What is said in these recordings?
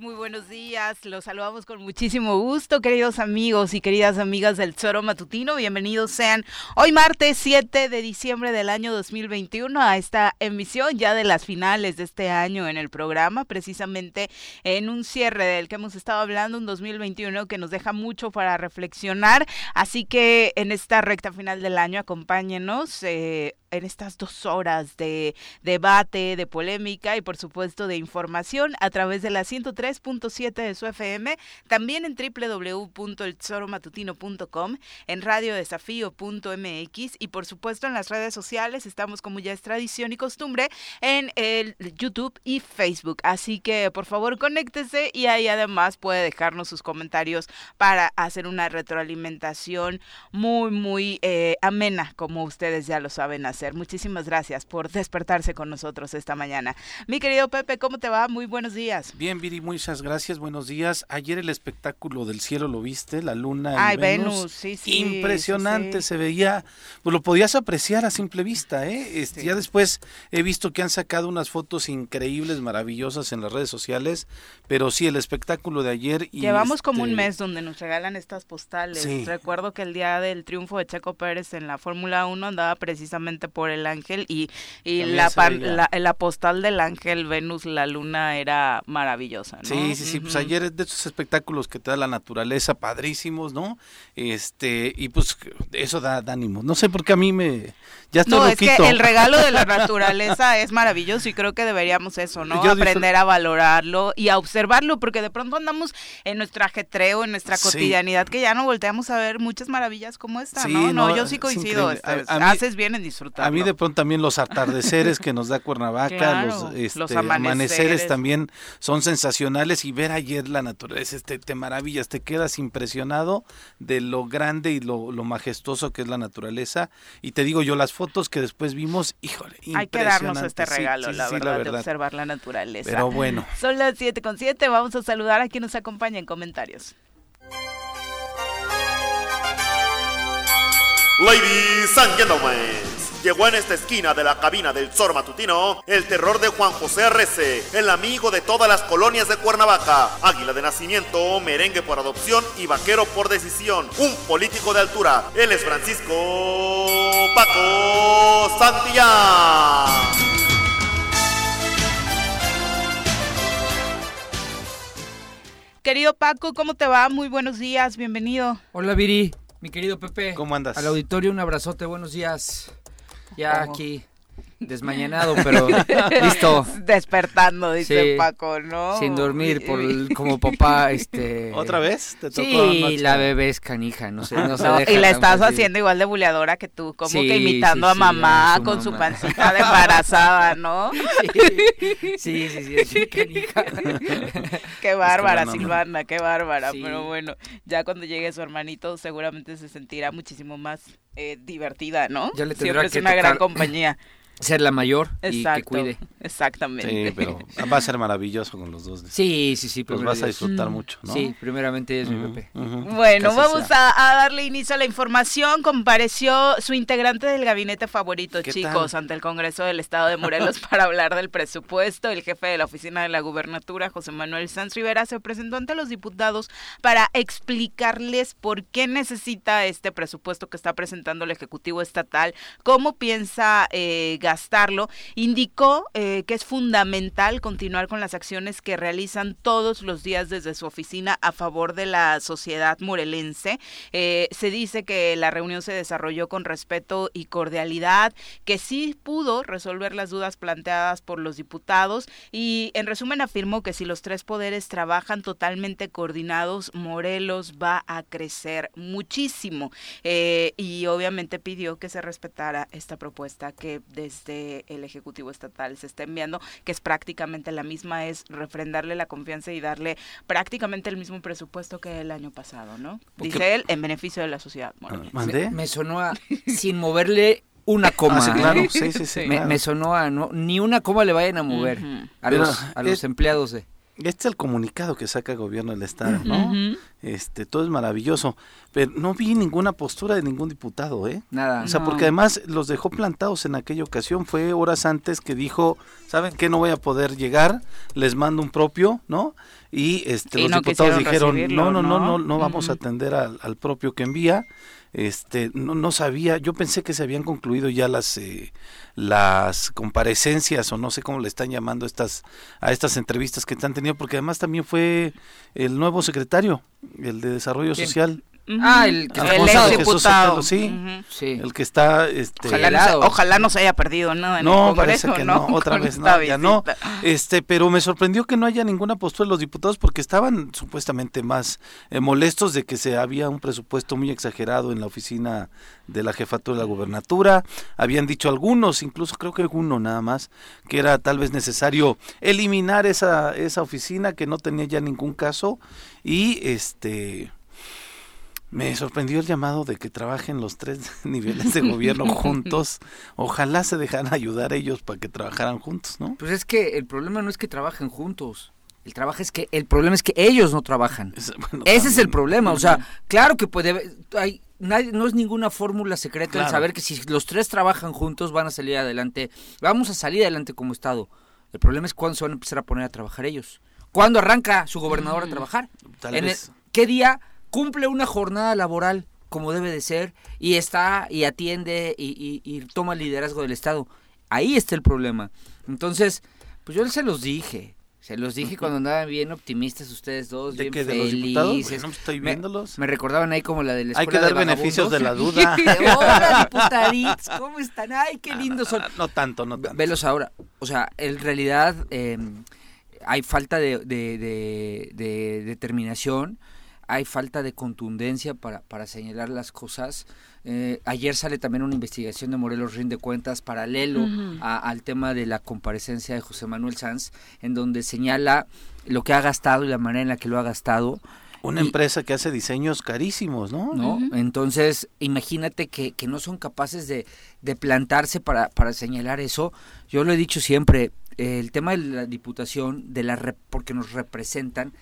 Muy buenos días. Los saludamos con muchísimo gusto, queridos amigos y queridas amigas del Zoro Matutino. Bienvenidos sean hoy martes 7 de diciembre del año 2021 a esta emisión ya de las finales de este año en el programa, precisamente en un cierre del que hemos estado hablando, un 2021 que nos deja mucho para reflexionar. Así que en esta recta final del año acompáñenos. Eh, en estas dos horas de debate, de polémica y por supuesto de información a través de la 103.7 de su FM, también en www.elzoromatutino.com, en radiodesafío.mx y por supuesto en las redes sociales, estamos como ya es tradición y costumbre en el YouTube y Facebook. Así que por favor conéctese y ahí además puede dejarnos sus comentarios para hacer una retroalimentación muy, muy eh, amena, como ustedes ya lo saben hacer. Muchísimas gracias por despertarse con nosotros esta mañana. Mi querido Pepe, ¿cómo te va? Muy buenos días. Bien, Viri, muchas gracias. Buenos días. Ayer el espectáculo del cielo lo viste, la luna. Ay, Venus, sí, sí. Impresionante, se veía, pues lo podías apreciar a simple vista, ¿eh? Este, ya después he visto que han sacado unas fotos increíbles, maravillosas en las redes sociales, pero sí, el espectáculo de ayer. Y Llevamos como un este mes donde nos regalan estas postales. Recuerdo que el día del triunfo de Checo Pérez en la Fórmula 1 andaba precisamente por el ángel y, y la, la, postal del ángel Venus, la luna era maravillosa. ¿no? Sí, sí, sí, pues ayer es de esos espectáculos que te da la naturaleza, padrísimos, ¿no? Este, y pues eso da, ánimo. No sé por qué a mí me... Ya estoy no, es que el regalo de la naturaleza es maravilloso y creo que deberíamos eso, ¿no? Aprender a valorarlo y a observarlo, porque de pronto andamos en nuestro ajetreo, en nuestra cotidianidad, que ya no volteamos a ver muchas maravillas como esta, ¿no? No, yo sí coincido. Este, haces bien en disfrutar. A mí de pronto también los atardeceres que nos da Cuernavaca, los, este, amaneceres. también son sensacionales y ver ayer la naturaleza, este, te maravillas, te quedas impresionado de lo grande y lo, majestuoso que es la naturaleza. Y te digo yo, las fotos que después vimos, híjole, Hay que darnos este regalo, la, verdad, de observar la naturaleza. Pero bueno. Son las 7 con 7, vamos a saludar a quien nos acompaña en comentarios. Ladies and gentlemen llegó en esta esquina de la cabina del Zor Matutino el terror de Juan José Arrece, el amigo de todas las colonias de Cuernavaca, águila de nacimiento, merengue por adopción y vaquero por decisión, un político de altura. Él es Francisco Paco Santillán. Querido Paco, ¿cómo te va? Muy buenos días, bienvenido. Hola Viri, mi querido Pepe. ¿Cómo andas? Al auditorio un abrazote, buenos días. Ya aquí desmañanado, pero listo. Despertando, dice Paco, ¿no? Sin dormir, por como papá, este... ¿Otra vez? ¿Te tocó sí, la bebé es canija, no sé, no, Y la estás haciendo igual de buleadora que tú, como que imitando a mamá con su pancita de embarazada, ¿no? Sí, sí, sí, canija. qué bárbara, Silvana, qué bárbara, pero bueno, ya cuando llegue su hermanito seguramente se sentirá muchísimo más eh, divertida, ¿no? Ya le Siempre es una gran compañía ser la mayor y que cuide. Exactamente. Sí, pero va a ser maravilloso con los dos. Sí, sí, sí. Pues vas a disfrutar mucho, ¿no? Sí, primeramente es mi Pepe. Bueno, vamos a, darle inicio a la información. Compareció su integrante del gabinete favorito, chicos, ante el Congreso del Estado de Morelos para hablar del presupuesto. El jefe de la oficina de la gubernatura, José Manuel Sanz Rivera, se presentó ante los diputados para explicarles por qué necesita este presupuesto que está presentando el Ejecutivo Estatal, cómo piensa eh, gastarlo, indicó eh, que es fundamental continuar con las acciones que realizan todos los días desde su oficina a favor de la sociedad morelense. Eh, se dice que la reunión se desarrolló con respeto y cordialidad, que sí pudo resolver las dudas planteadas por los diputados y en resumen afirmó que si los tres poderes trabajan totalmente coordinados, Morelos va a crecer muchísimo eh, y obviamente pidió que se respetara esta propuesta que desde desde el Ejecutivo Estatal se está enviando, que es prácticamente la misma, es refrendarle la confianza y darle prácticamente el mismo presupuesto que el año pasado, ¿no? Dice él, en beneficio de la sociedad. Me, me, sonó a, sin moverle una coma. Ah, claro, sí, sí, sí. Me, sonó a, no, ni una coma le vayan a mover a los, a los empleados de... Este es el comunicado que saca el gobierno del Estado, ¿no? este, todo es maravilloso, pero no vi ninguna postura de ningún diputado, ¿eh? Nada. O sea, porque además los dejó plantados en aquella ocasión, fue horas antes que dijo, ¿saben qué? No voy a poder llegar, les mando un propio, ¿no? Y este, los diputados dijeron, no, no, no, no, no, vamos a atender al, al propio que envía este no, no sabía yo pensé que se habían concluido ya las eh, las comparecencias o no sé cómo le están llamando estas a estas entrevistas que están teniendo porque además también fue el nuevo secretario el de desarrollo social Ah, el que el diputado. sí, sí, el que está este, ojalá, no, se haya perdido nada no, parece que no, otra vez no, ya no. Este, pero me sorprendió que no haya ninguna postura de los diputados porque estaban supuestamente más eh, molestos de que se había un presupuesto muy exagerado en la oficina de la jefatura de la gubernatura. Habían dicho algunos, incluso creo que uno nada más, que era tal vez necesario eliminar esa esa oficina que no tenía ya ningún caso. Y este me sorprendió el llamado de que trabajen los tres niveles de gobierno juntos. Ojalá se dejaran ayudar ellos para que trabajaran juntos, ¿no? Pues es que el problema no es que trabajen juntos. El trabajo es que el problema es que ellos no trabajan. Ese es el problema, o sea, claro que puede hay no es ninguna fórmula secreta el saber que si los tres trabajan juntos van a salir adelante. Vamos a salir adelante como estado. El problema es cuándo se van a empezar a poner a trabajar ellos. ¿Cuándo arranca su gobernador a mm, trabajar? Tal vez. ¿Qué día cumple una jornada laboral como debe de ser y está y atiende y, toma el liderazgo del Estado. Ahí está el problema. Entonces, pues yo se los dije. Se los dije cuando andaban bien optimistas ustedes dos, bien felices. Pues, estoy viéndolos. Me, recordaban ahí como la de la Hay que dar beneficios de la duda. Hola, ¿cómo están? Ay, qué lindos son. No, tanto, no tanto. Velos ahora. O sea, en realidad eh, hay falta de, de, de determinación hay falta de contundencia para, para señalar las cosas. Eh, ayer sale también una investigación de Morelos Rinde Cuentas paralelo al tema de la comparecencia de José Manuel Sanz, en donde señala lo que ha gastado y la manera en la que lo ha gastado. Una empresa que hace diseños carísimos, ¿no? ¿No? Entonces, imagínate que, que, no son capaces de, de plantarse para, para señalar eso. Yo lo he dicho siempre, el tema de la diputación, de la porque nos representan,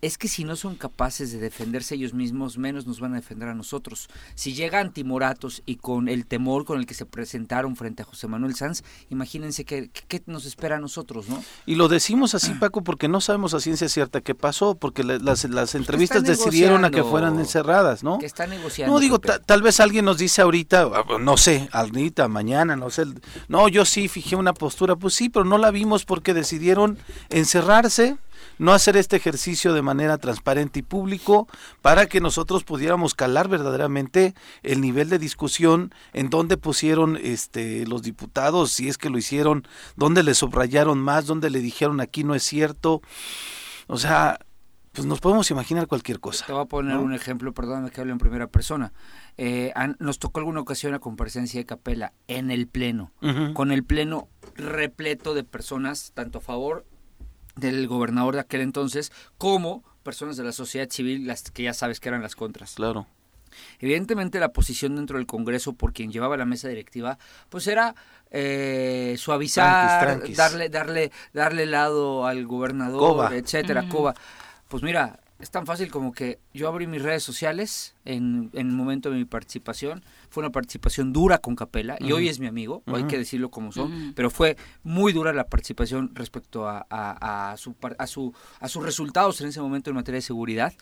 es que si no son capaces de defenderse ellos mismos, menos nos van a defender a nosotros. Si llegan timoratos y con el temor con el que se presentaron frente a José Manuel Sanz, imagínense qué, nos espera a nosotros, ¿no? Y lo decimos así, Paco, porque no sabemos a ciencia cierta qué pasó, porque las, las entrevistas decidieron a que fueran encerradas, ¿no? Que está negociando. No, digo, tal vez alguien nos dice ahorita, no sé, ahorita, mañana, no sé, no, yo sí fijé una postura, pues sí, pero no la vimos porque decidieron encerrarse, no hacer este ejercicio de manera transparente y público para que nosotros pudiéramos calar verdaderamente el nivel de discusión en dónde pusieron este los diputados, si es que lo hicieron, dónde le subrayaron más, dónde le dijeron aquí no es cierto. O sea, pues nos podemos imaginar cualquier cosa. Te voy a poner un ejemplo, perdóname que hable en primera persona. Eh, nos tocó alguna ocasión la comparecencia de Capela en el Pleno, con el Pleno repleto de personas, tanto a favor del gobernador de aquel entonces, como personas de la sociedad civil, las que ya sabes que eran las contras. Claro. Evidentemente la posición dentro del Congreso por quien llevaba la mesa directiva, pues era eh, suavizar, darle, darle, darle lado al gobernador, etcétera, Coba. Pues mira, es tan fácil como que yo abrí mis redes sociales en, en el momento de mi participación. Fue una participación dura con Capela y hoy es mi amigo, hay que decirlo como son, pero fue muy dura la participación respecto a, a, su, a, su, a sus resultados en ese momento en materia de seguridad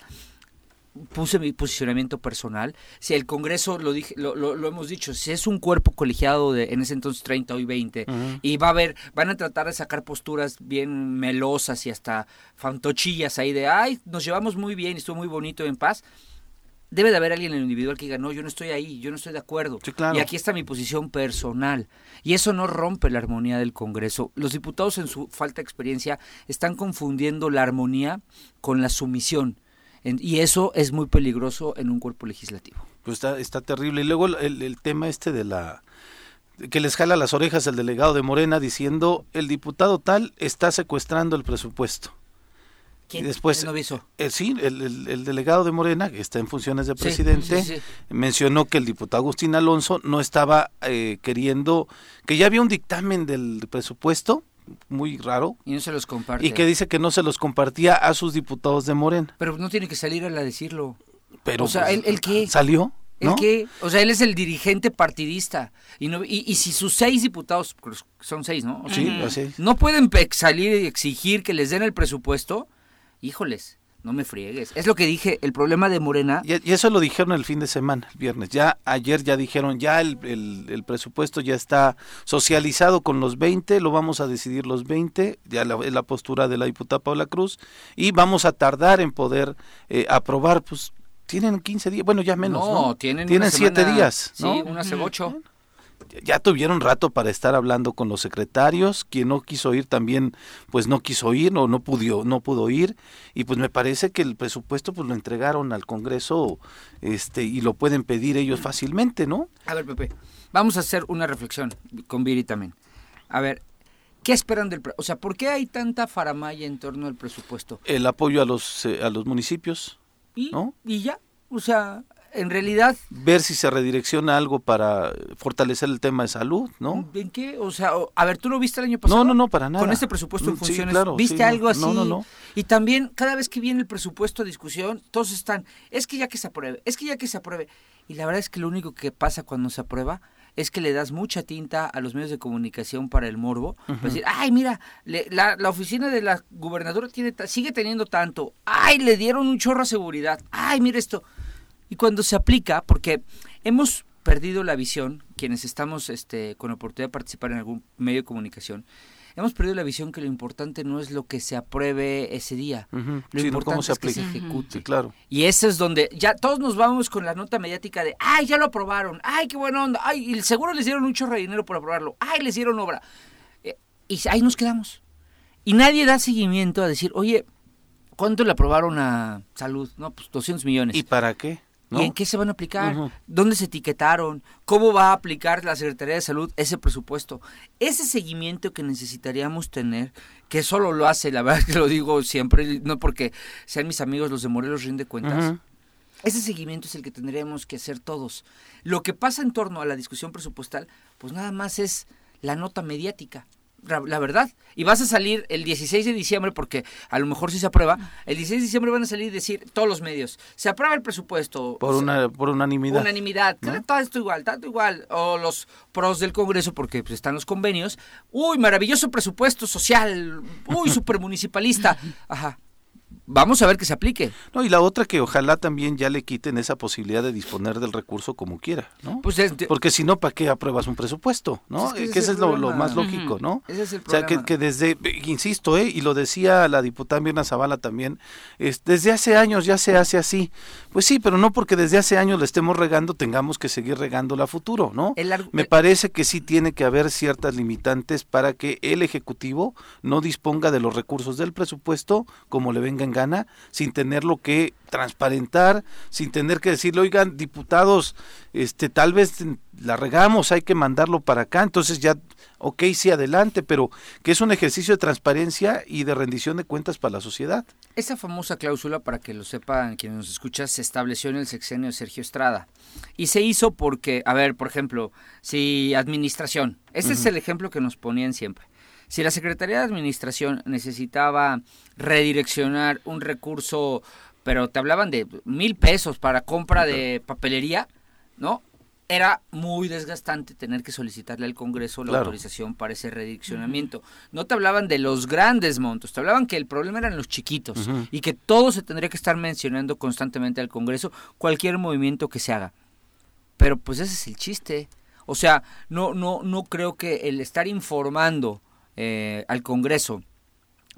puse mi posicionamiento personal. Si el Congreso, lo, dije, lo, lo, hemos dicho, si es un cuerpo colegiado de en ese entonces 30, hoy 20, y va a haber, van a tratar de sacar posturas bien melosas y hasta fantochillas ahí de, ay, nos llevamos muy bien, estuvo muy bonito en paz. Debe de haber alguien en el individual que diga, no, yo no estoy ahí, yo no estoy de acuerdo. Y aquí está mi posición personal. Y eso no rompe la armonía del Congreso. Los diputados en su falta de experiencia están confundiendo la armonía con la sumisión y eso es muy peligroso en un cuerpo legislativo. Pues está, está terrible. Y luego el, el tema este de la que les jala las orejas el delegado de Morena diciendo el diputado tal está secuestrando el presupuesto. ¿Quién? Y después, no eh, sí, el, el, delegado de Morena, que está en funciones de presidente, mencionó que el diputado Agustín Alonso no estaba eh, queriendo, que ya había un dictamen del presupuesto muy raro. Y no se los comparte. Y que dice que no se los compartía a sus diputados de Morena. Pero no tiene que salir él a decirlo. Pero, o sea, ¿el, el qué? ¿Salió? ¿El qué? O sea, él es el dirigente partidista. Y, no, y, si sus seis diputados, son seis, ¿no? sí, así No pueden salir y exigir que les den el presupuesto, híjoles no me friegues. Es lo que dije, el problema de Morena. Y, eso lo dijeron el fin de semana, el viernes. Ya ayer ya dijeron, ya el, el, presupuesto ya está socializado con los 20, lo vamos a decidir los 20, ya la, la postura de la diputada Paula Cruz, y vamos a tardar en poder eh, aprobar, pues tienen 15 días, bueno, ya menos. No, tienen, tienen 7 días. ¿no? Sí, unas 8 ya tuvieron rato para estar hablando con los secretarios, quien no quiso ir también pues no quiso ir o no pudo no pudo ir y pues me parece que el presupuesto pues lo entregaron al Congreso este y lo pueden pedir ellos fácilmente, ¿no? A ver, Pepe, vamos a hacer una reflexión con Viri también. A ver, ¿Qué esperan del o sea, por qué hay tanta faramaya en torno al presupuesto? El apoyo a los eh, a los municipios, ¿Y, ¿no? Y ya, o sea, en realidad... Ver si se redirecciona algo para fortalecer el tema de salud, ¿no? ¿En qué? O sea, a ver, ¿tú lo viste el año pasado? No, no, no, para nada. Con este presupuesto en funciones, ¿viste algo así? No, no, no. Y también, cada vez que viene el presupuesto a discusión, todos están, es que ya que se apruebe, es que ya que se apruebe. Y la verdad es que lo único que pasa cuando se aprueba es que le das mucha tinta a los medios de comunicación para el morbo. Para decir, ay, mira, la, la, oficina de la gubernadora tiene, sigue teniendo tanto. Ay, le dieron un chorro a seguridad. Ay, mira esto. Y cuando se aplica, porque hemos perdido la visión, quienes estamos este, con la oportunidad de participar en algún medio de comunicación, hemos perdido la visión que lo importante no es lo que se apruebe ese día, lo importante es que se ejecute. claro. Y eso es donde ya todos nos vamos con la nota mediática de, ay, ya lo aprobaron, ay, qué buena onda, ay, y seguro les dieron un chorro de dinero por aprobarlo, ay, les dieron obra. Eh, y ahí nos quedamos. Y nadie da seguimiento a decir, oye, ¿cuánto le aprobaron a salud? No, pues 200 millones. ¿Y para qué? ¿Y en qué se van a aplicar? ¿Dónde se etiquetaron? ¿Cómo va a aplicar la Secretaría de Salud ese presupuesto? Ese seguimiento que necesitaríamos tener, que solo lo hace, la verdad que lo digo siempre, no porque sean mis amigos los de Morelos Rinde Cuentas, ese seguimiento es el que tendríamos que hacer todos. Lo que pasa en torno a la discusión presupuestal, pues nada más es la nota mediática la verdad. Y vas a salir el 16 de diciembre, porque a lo mejor si se aprueba, el 16 de diciembre van a salir y decir todos los medios, se aprueba el presupuesto. Por, una, por unanimidad. Unanimidad, todo esto igual, tanto igual. O los pros del Congreso, porque pues, están los convenios. Uy, maravilloso presupuesto social. Uy, super municipalista. Ajá vamos a ver que se aplique. No, y la otra que ojalá también ya le quiten esa posibilidad de disponer del recurso como quiera, ¿no? Pues Porque si no, ¿para qué apruebas un presupuesto? ¿no? que, ese es, lo, más lógico, ¿no? Ese es el problema. O sea, que, desde, insisto, ¿eh? y lo decía la diputada Mirna Zavala también, es, desde hace años ya se hace así. Pues sí, pero no porque desde hace años le estemos regando, tengamos que seguir regando la futuro, ¿no? Me parece que sí tiene que haber ciertas limitantes para que el Ejecutivo no disponga de los recursos del presupuesto como le venga en sin tenerlo que transparentar, sin tener que decirle, oigan, diputados, este, tal vez la regamos, hay que mandarlo para acá, entonces ya, ok, sí, adelante, pero que es un ejercicio de transparencia y de rendición de cuentas para la sociedad. Esa famosa cláusula, para que lo sepan quienes nos escuchan, se estableció en el sexenio de Sergio Estrada. Y se hizo porque, a ver, por ejemplo, si administración, ese es el ejemplo que nos ponían siempre. Si la Secretaría de Administración necesitaba redireccionar un recurso, pero te hablaban de mil pesos para compra de papelería, ¿no? Era muy desgastante tener que solicitarle al Congreso la autorización para ese redireccionamiento. No te hablaban de los grandes montos, te hablaban que el problema eran los chiquitos y que todo se tendría que estar mencionando constantemente al Congreso, cualquier movimiento que se haga. Pero pues ese es el chiste. O sea, no, no, no creo que el estar informando eh, al Congreso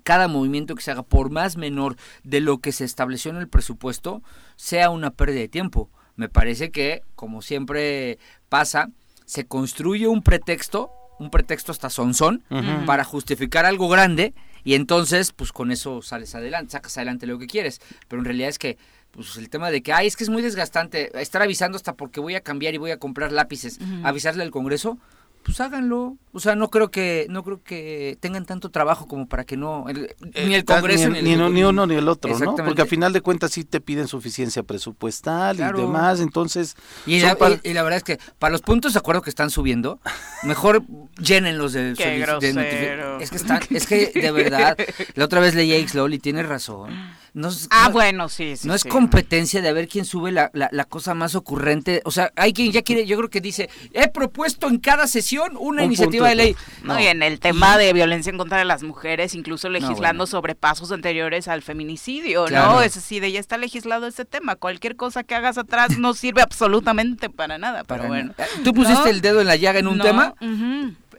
cada movimiento que se haga, por más menor de lo que se estableció en el presupuesto, sea una pérdida de tiempo. Me parece que, como siempre pasa, se construye un pretexto, un pretexto hasta sonzón, para justificar algo grande, y entonces, pues con eso sales adelante, sacas adelante lo que quieres. Pero en realidad es que, pues el tema de que, ay, es que es muy desgastante estar avisando hasta porque voy a cambiar y voy a comprar lápices, avisarle al Congreso, pues háganlo. O sea, no creo que no creo que tengan tanto trabajo como para que no eh, ni el Congreso ni, ni, ni, uno ni el otro, ¿no? Porque a final de cuentas sí te piden suficiencia presupuestal y demás, entonces y la, y, la, verdad es que para los puntos de acuerdo que están subiendo, mejor llénenlos de, de, es que están, es que de verdad la otra vez leí a X y tiene razón no ah bueno sí, no es competencia de ver quién sube la, la, cosa más ocurrente. O sea hay quien ya quiere yo creo que dice he propuesto en cada sesión una iniciativa de ley. no. y en el tema de violencia en contra de las mujeres incluso legislando sobre pasos anteriores al feminicidio no es así de ya está legislado ese tema. Cualquier cosa que hagas atrás no sirve absolutamente para nada pero bueno. tú pusiste el dedo en la llaga en un tema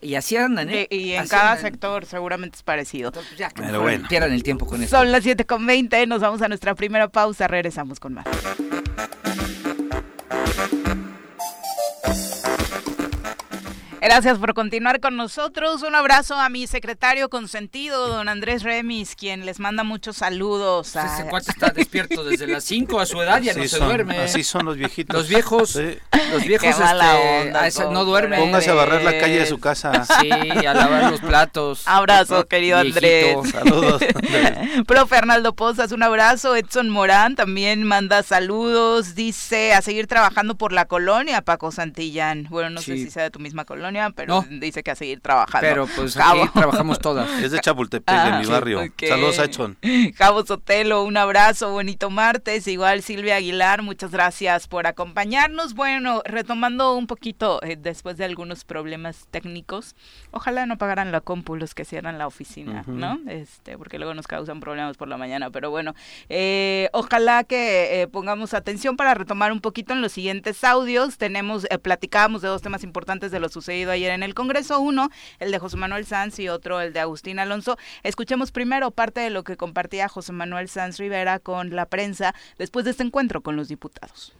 y así andan, ¿eh? Y, en cada sector seguramente es parecido. ya, Pero bueno. pierdan el tiempo con eso. Son las 7 con 20, nos vamos a nuestra primera pausa, regresamos con más. Gracias por continuar con nosotros. Un abrazo a mi secretario consentido, don Andrés Remis, quien les manda muchos saludos. Pues ese cuate está despierto desde las 5 a su edad, ya no se duerme. Así son los viejitos. Los viejos, los viejos este, no duermen. Póngase a barrer la calle de su casa. Sí, a lavar los platos. Abrazo, querido Andrés. Saludos. Profe Arnaldo Pozas, un abrazo. Edson Morán también manda saludos. Dice a seguir trabajando por la colonia, Paco Santillán. Bueno, no sé si sea de tu misma colonia pero dice que a seguir trabajando. Pero pues aquí trabajamos todas. Es de Chapultepec, de mi barrio. Saludos a Echon. Cabo Sotelo, un abrazo, bonito martes. Igual Silvia Aguilar, muchas gracias por acompañarnos. Bueno, retomando un poquito eh, después de algunos problemas técnicos, ojalá no pagaran la compu los que cierran la oficina, ¿no? Este, porque luego nos causan problemas por la mañana, pero bueno, eh, ojalá que eh, pongamos atención para retomar un poquito en los siguientes audios. Tenemos, platicábamos de dos temas importantes de lo sucedido ayer en el Congreso, uno el de José Manuel Sanz y otro el de Agustín Alonso. Escuchemos primero parte de lo que compartía José Manuel Sanz Rivera con la prensa después de este encuentro con los diputados.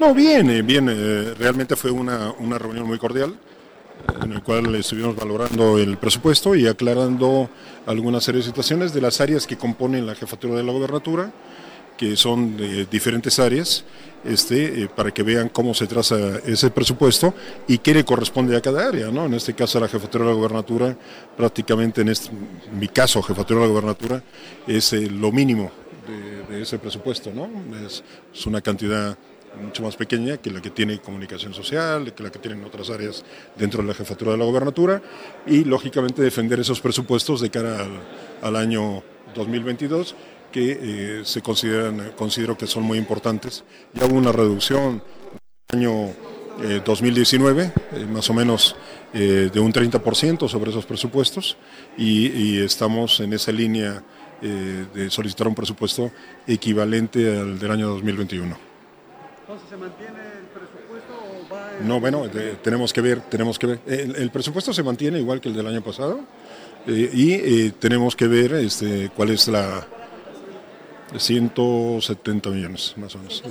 No, bien, bien, eh, realmente fue una, una reunión muy cordial eh, en el cual estuvimos valorando el presupuesto y aclarando algunas serie de situaciones de las áreas que componen la jefatura de la gobernatura, que son de diferentes áreas, este, eh, para que vean cómo se traza ese presupuesto y qué le corresponde a cada área. ¿no? En este caso, a la jefatura de la gobernatura, prácticamente en, este, mi caso, jefatura de la gobernatura, es eh, lo mínimo de, ese presupuesto. ¿no? Es, una cantidad mucho más pequeña que la que tiene comunicación social, que la que tienen otras áreas dentro de la jefatura de la gobernatura y lógicamente defender esos presupuestos de cara al, al año 2022 que eh, se consideran, considero que son muy importantes. Ya hubo una reducción en el año 2019, eh, eh, más o menos de un 30% sobre esos presupuestos, y, estamos en esa línea de solicitar un presupuesto equivalente al del año 2021. Entonces, ¿se mantiene el presupuesto o va No, bueno, tenemos que ver, tenemos que ver. El, presupuesto se mantiene igual que el del año pasado, y tenemos que ver este, cuál es la, 170 millones, más o menos.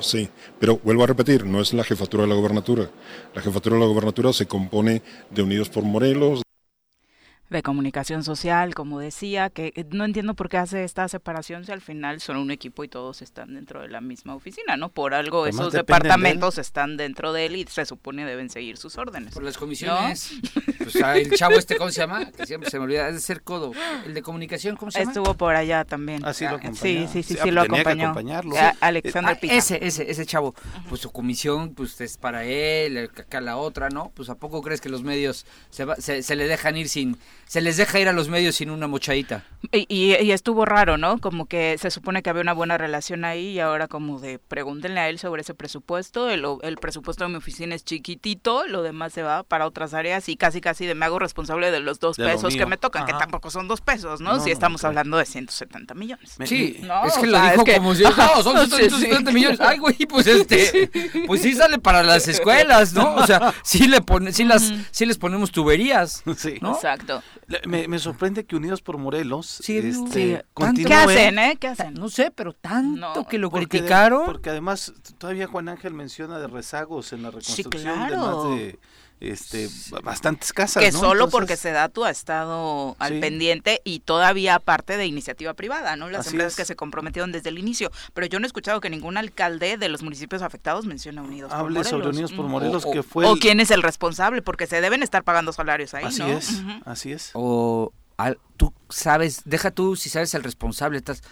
Sí, pero vuelvo a repetir, no es la jefatura de la gobernatura. La jefatura de la gobernatura se compone de Unidos por Morelos, de comunicación social, como decía, que eh, no entiendo por qué hace esta separación si al final son un equipo y todos están dentro de la misma oficina, ¿no? Por algo esos departamentos están dentro de él y se supone deben seguir sus órdenes. Por las comisiones. Pues, el chavo este, ¿cómo se llama? Que siempre se me olvida, es de ser codo. El de comunicación, ¿cómo se llama? Estuvo por allá también. Ah, sí, lo Sí, sí, sí, sí, lo acompañó. Alexander ah, Ese, ese, ese chavo. Pues su comisión, pues es para él, acá la otra, ¿no? Pues ¿a poco crees que los medios se, se, se le dejan ir sin se les deja ir a los medios sin una mochadita. Y, estuvo raro, ¿no? Como que se supone que había una buena relación ahí y ahora como de pregúntenle a él sobre ese presupuesto, el, el presupuesto de mi oficina es chiquitito, lo demás se va para otras áreas y casi casi de me hago responsable de los dos pesos que me tocan, que tampoco son dos pesos, ¿no? si estamos hablando de 170 millones. Sí, es que lo dijo como si, no, son 170 millones. Ay, güey, pues este, pues sí sale para las escuelas, ¿no? O sea, sí le pone, sí las, sí les ponemos tuberías, sí. Exacto. Me, sorprende que Unidos por Morelos sí, este, ¿Qué hacen, eh? ¿Qué hacen? No sé, pero tanto que lo criticaron. porque además todavía Juan Ángel menciona de rezagos en la reconstrucción de más de este, bastantes casas. Que solo porque se da tu estado al pendiente y todavía parte de iniciativa privada, ¿no? Las empresas que se comprometieron desde el inicio. Pero yo no he escuchado que ningún alcalde de los municipios afectados mencione Unidos por Morelos. sobre Unidos por Morelos, que fue. O quién es el responsable, porque se deben estar pagando salarios ahí, así es, así es. O tú sabes, deja tú si sabes el responsable, estás.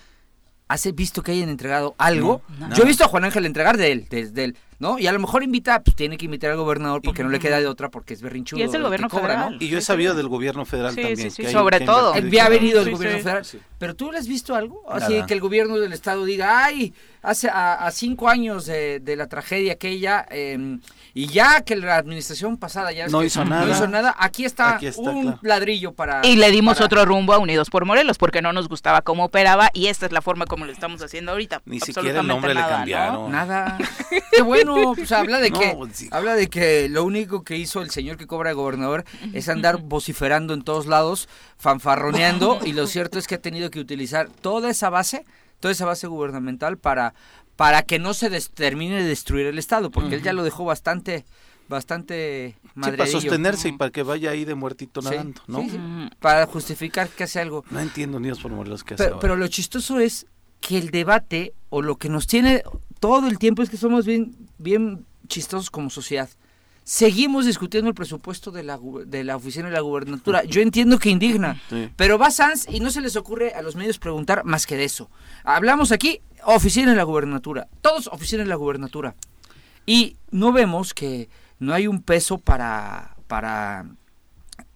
¿Has visto que hayan entregado algo? Yo he visto a Juan Ángel entregar de él, de, él ¿no? Y a lo mejor invita, pues tiene que invitar al gobernador porque no le queda de otra porque es berrinchudo. Y es el gobierno federal. Y yo he sabido del gobierno federal también. Sí, sí, sobre todo. Había venido el gobierno federal. Pero tú le has visto algo? Así que el gobierno del estado diga, ay, hace a, cinco años de, la tragedia aquella, eh, y ya que la administración pasada ya no, hizo, nada. no hizo nada, aquí está, un ladrillo para... Y le dimos otro rumbo a Unidos por Morelos, porque no nos gustaba cómo operaba, y esta es la forma como lo estamos haciendo ahorita. Ni siquiera el nombre le cambiaron. Nada. Qué bueno, pues habla de que habla de que lo único que hizo el señor que cobra gobernador es andar vociferando en todos lados, fanfarroneando, y lo cierto es que ha tenido que utilizar toda esa base toda esa base gubernamental para, para que no se termine de destruir el Estado, porque él ya lo dejó bastante bastante sí, para sostenerse y para que vaya ahí de muertito nadando, ¿no? para justificar que hace algo. No entiendo ni por Morelos que hace pero, pero lo chistoso es que el debate o lo que nos tiene todo el tiempo es que somos bien bien chistosos como sociedad seguimos discutiendo el presupuesto de la, de la oficina de la gubernatura. Yo entiendo que indigna, pero va Sanz y no se les ocurre a los medios preguntar más que de eso. Hablamos aquí, oficina de la gubernatura, todos oficina de la gubernatura. Y no vemos que no hay un peso para, para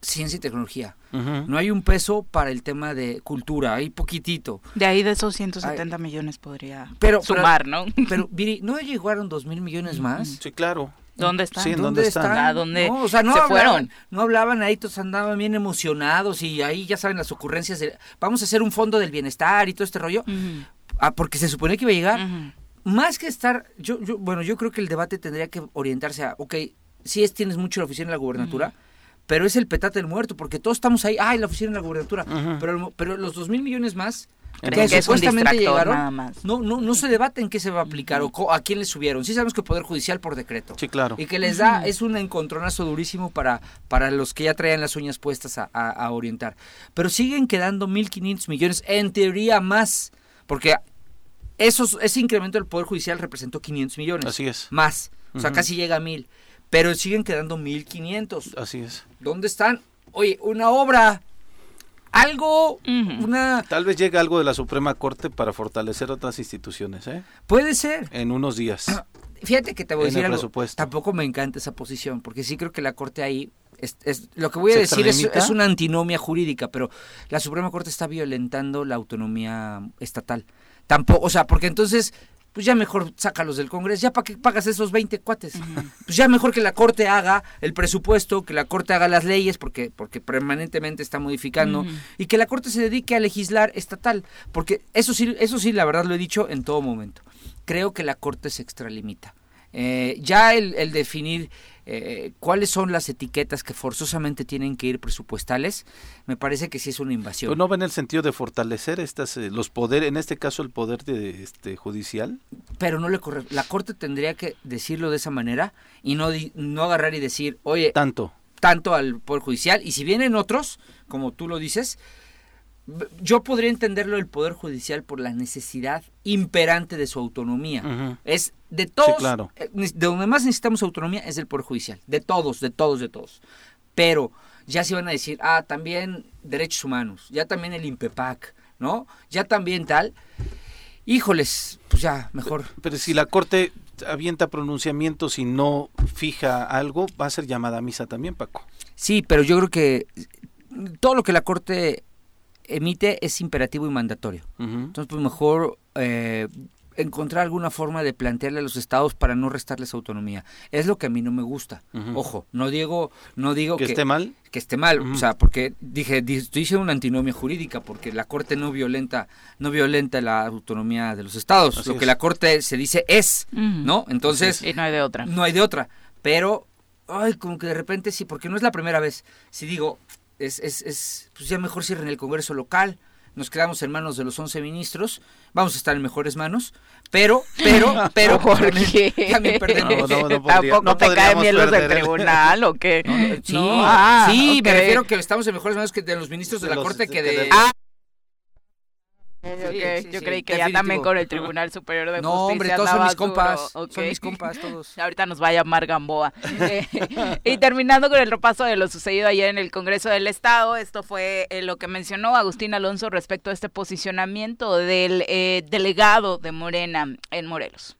ciencia y tecnología. No hay un peso para el tema de cultura, hay poquitito. De ahí de esos 170 millones podría pero, sumar, ¿no? Pero, Viri, ¿no llegaron dos mil millones más? Sí, claro. ¿Dónde están? Sí, ¿dónde, están? ¿A dónde no, o sea, no se fueron? No hablaban ahí, todos andaban bien emocionados y ahí ya saben las ocurrencias de vamos a hacer un fondo del bienestar y todo este rollo. Ah, porque se supone que iba a llegar. Más que estar, yo, yo, bueno, yo creo que el debate tendría que orientarse a, ok, si es, tienes mucho la oficina de la gubernatura, pero es el petate del muerto, porque todos estamos ahí, ay, la oficina de la gubernatura, pero, pero los dos mil millones más que, supuestamente llegaron, no, no, no se debate en qué se va a aplicar o a quién le subieron. Sí sabemos que el Poder Judicial por decreto. Sí, claro. Y que les da, es un encontronazo durísimo para, para los que ya traían las uñas puestas a, a, orientar. Pero siguen quedando 1.500 millones, en teoría más, porque esos, ese incremento del Poder Judicial representó 500 millones. Así es. Más, o sea, casi llega a 1.000. Pero siguen quedando 1.500. Así es. ¿Dónde están? Oye, una obra algo, una... Tal vez llegue algo de la Suprema Corte para fortalecer otras instituciones, ¿eh? Puede ser. En unos días. Fíjate que te voy a decir algo. Tampoco me encanta esa posición, porque sí creo que la Corte ahí... Es, lo que voy a decir es, es, una antinomia jurídica, pero la Suprema Corte está violentando la autonomía estatal. Tampoco, o sea, porque entonces pues ya mejor sácalos del Congreso, ya para que pagas esos 20 cuates. Pues ya mejor que la Corte haga el presupuesto, que la Corte haga las leyes, porque, porque permanentemente está modificando, y que la Corte se dedique a legislar estatal, porque eso sí, eso sí, la verdad lo he dicho en todo momento. Creo que la Corte se extralimita. Eh, ya el, el definir eh, cuáles son las etiquetas que forzosamente tienen que ir presupuestales, me parece que sí es una invasión. ¿No ven el sentido de fortalecer estas eh, los poderes, en este caso el poder de este judicial? Pero no le corre, la corte tendría que decirlo de esa manera y no no agarrar y decir, "Oye, tanto tanto al poder judicial" y si vienen otros, como tú lo dices, yo podría entenderlo el Poder Judicial por la necesidad imperante de su autonomía. Es de todos, claro. Eh, de donde más necesitamos autonomía es el Poder Judicial, de todos, de todos, de todos. Pero ya se van a decir, ah, también derechos humanos, ya también el INPEPAC, ¿no? Ya también tal. Híjoles, pues ya, mejor. Pero, si la Corte avienta pronunciamientos y no fija algo, va a ser llamada a misa también, Paco. Sí, pero yo creo que todo lo que la Corte emite es imperativo y mandatorio. Entonces, pues mejor eh, encontrar alguna forma de plantearle a los estados para no restarles autonomía. Es lo que a mí no me gusta. Ojo, no digo, no digo que, esté mal. Que esté mal, o sea, porque dije, estoy diciendo una antinomia jurídica, porque la corte no violenta, no violenta la autonomía de los estados. lo que la corte se dice es, ¿no? Entonces, y no hay de otra. No hay de otra. Pero, ay, como que de repente sí, porque no es la primera vez. Si digo, es, es, es pues ya mejor cierren el Congreso local, nos quedamos en manos de los 11 ministros, vamos a estar en mejores manos, pero, pero, pero, ¿por qué? También perdemos. No, no, ¿Tampoco te caen bien los del tribunal o qué? sí, ah, sí me refiero que estamos en mejores manos que de los ministros de, la Corte que de... Ah, Sí, yo creí que ya también con el Tribunal Superior de no, Justicia. No, hombre, todos son mis compas. Son mis compas todos. Ahorita nos va a llamar Gamboa. Eh, y terminando con el repaso de lo sucedido ayer en el Congreso del Estado, esto fue eh, lo que mencionó Agustín Alonso respecto a este posicionamiento del eh, delegado de Morena en Morelos.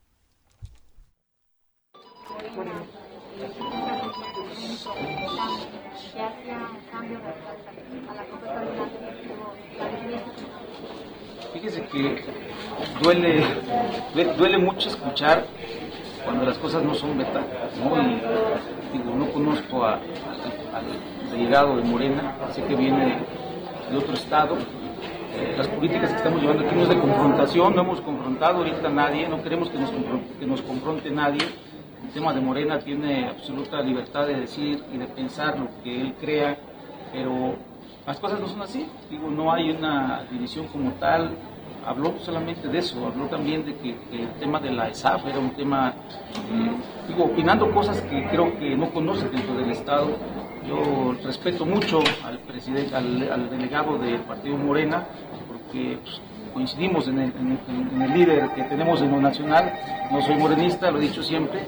Ya Fíjese que duele, duele mucho escuchar cuando las cosas no son verdad. ¿no? Y, digo, no conozco al delegado de Morena, sé que viene de otro estado. Las políticas que estamos llevando aquí no es de confrontación, no hemos confrontado ahorita a nadie, no queremos que nos, que nos confronte nadie. El tema de Morena tiene absoluta libertad de decir y de pensar lo que él crea, pero las cosas no son así. Digo, no hay una división como tal, habló solamente de eso, habló también de que, el tema de la ESAF era un tema, eh, digo, opinando cosas que creo que no conoce dentro del Estado. Yo respeto mucho al presidente, al, delegado del Partido Morena, porque pues, coincidimos en el, en el, líder que tenemos en lo nacional. No soy morenista, lo he dicho siempre,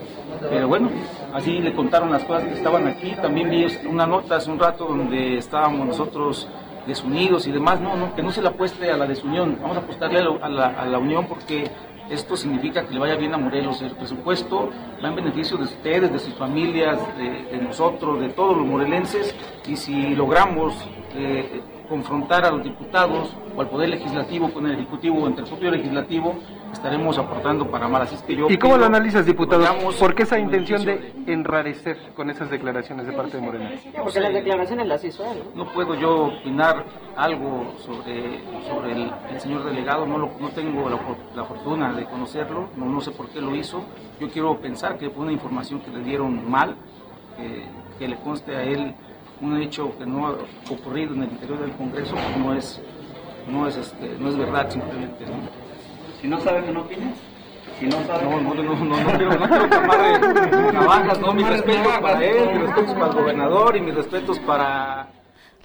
pero bueno, así le contaron las cosas que estaban aquí. También vi una nota hace un rato donde estábamos nosotros desunidos y demás, no, no, que no se le apueste a la desunión, vamos a apostarle a la, a la unión porque esto significa que le vaya bien a Morelos. El presupuesto va en beneficio de ustedes, de sus familias, de, nosotros, de todos los morelenses. Y si logramos eh, confrontar a los diputados o al Poder Legislativo con el Ejecutivo o entre el propio Legislativo, estaremos aportando para más. Así es que yo ¿Y cómo lo analizas, diputado? ¿Por qué esa intención de enrarecer con esas declaraciones de parte de Morena? Porque las declaraciones las hizo él. No puedo yo opinar algo sobre, sobre el, señor delegado, no, lo, no tengo la, fortuna de conocerlo, no, no sé por qué lo hizo. Yo quiero pensar que fue una información que le dieron mal, que le conste a él un hecho que no ha ocurrido en el interior del Congreso, pues no es, no es, este, no es verdad simplemente. Si no sabe que no opines, si no sabe. No, no, no, no, no, quiero, no quiero tomar de navajas, no, mis respetos para él, mis respetos para el gobernador y mis respetos para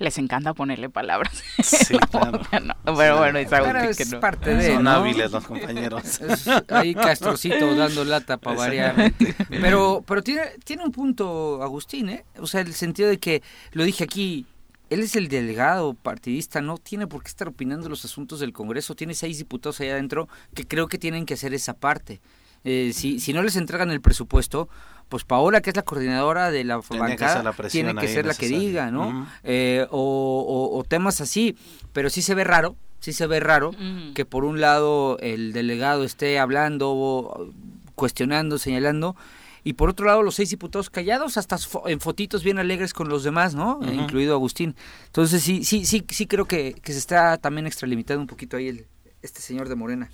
les encanta ponerle palabras. Sí, claro. pero bueno, es algo que, no. parte de, Son hábiles los compañeros. ahí Castrocito dando lata para variar. Pero, pero tiene, tiene un punto, Agustín, ¿eh? O sea, el sentido de que, lo dije aquí, él es el delegado partidista, no tiene por qué estar opinando los asuntos del Congreso. Tiene seis diputados allá adentro que creo que tienen que hacer esa parte. Eh, si, si no les entregan el presupuesto, pues Paola, que es la coordinadora de la bancada, tiene que ser la que diga, ¿no? Eh, o, temas así, pero sí se ve raro, sí se ve raro que por un lado el delegado esté hablando, cuestionando, señalando, y por otro lado los seis diputados callados, hasta en fotitos bien alegres con los demás, ¿no? Incluido Agustín. Entonces sí, sí, sí, sí creo que, que se está también extralimitando un poquito ahí el, este señor de Morena.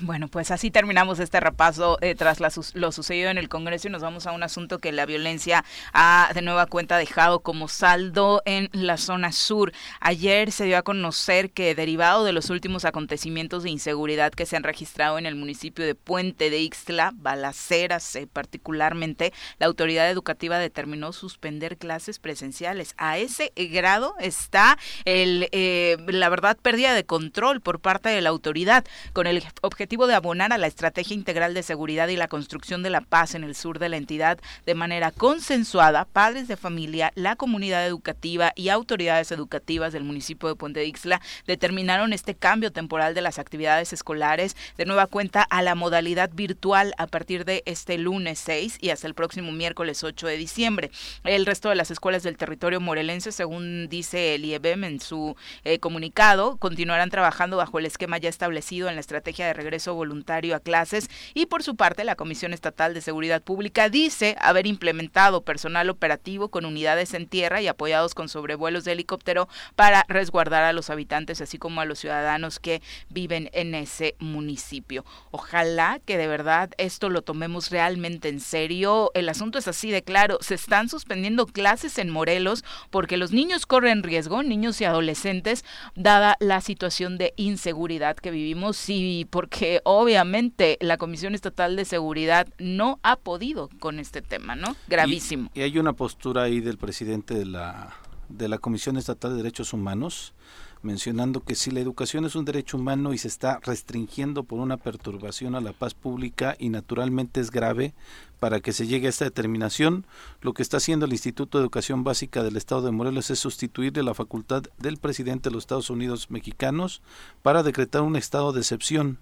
Bueno, pues así terminamos este repaso eh, tras lo sucedido en el Congreso y nos vamos a un asunto que la violencia ha de nueva cuenta dejado como saldo en la zona sur. Ayer se dio a conocer que derivado de los últimos acontecimientos de inseguridad que se han registrado en el municipio de Puente de Ixtla, balaceras eh, particularmente, la autoridad educativa determinó suspender clases presenciales. A ese grado está el, eh, la verdad, pérdida de control por parte de la autoridad con el objetivo objetivo de abonar a la estrategia integral de seguridad y la construcción de la paz en el sur de la entidad de manera consensuada, padres de familia, la comunidad educativa y autoridades educativas del municipio de Puente de Ixla determinaron este cambio temporal de las actividades escolares de nueva cuenta a la modalidad virtual a partir de este lunes 6 y hasta el próximo miércoles 8 de diciembre. El resto de las escuelas del territorio morelense, según dice el IEBEM en su eh, comunicado, continuarán trabajando bajo el esquema ya establecido en la estrategia de regreso voluntario a clases y por su parte la Comisión Estatal de Seguridad Pública dice haber implementado personal operativo con unidades en tierra y apoyados con sobrevuelos de helicóptero para resguardar a los habitantes así como a los ciudadanos que viven en ese municipio. Ojalá que de verdad esto lo tomemos realmente en serio. El asunto es así de claro, se están suspendiendo clases en Morelos porque los niños corren riesgo, niños y adolescentes, dada la situación de inseguridad que vivimos y porque obviamente la Comisión Estatal de Seguridad no ha podido con este tema, ¿no? Gravísimo. Y, hay una postura ahí del presidente de la, de la Comisión Estatal de Derechos Humanos mencionando que si la educación es un derecho humano y se está restringiendo por una perturbación a la paz pública y naturalmente es grave para que se llegue a esta determinación, lo que está haciendo el Instituto de Educación Básica del Estado de Morelos es sustituirle la facultad del presidente de los Estados Unidos mexicanos para decretar un estado de excepción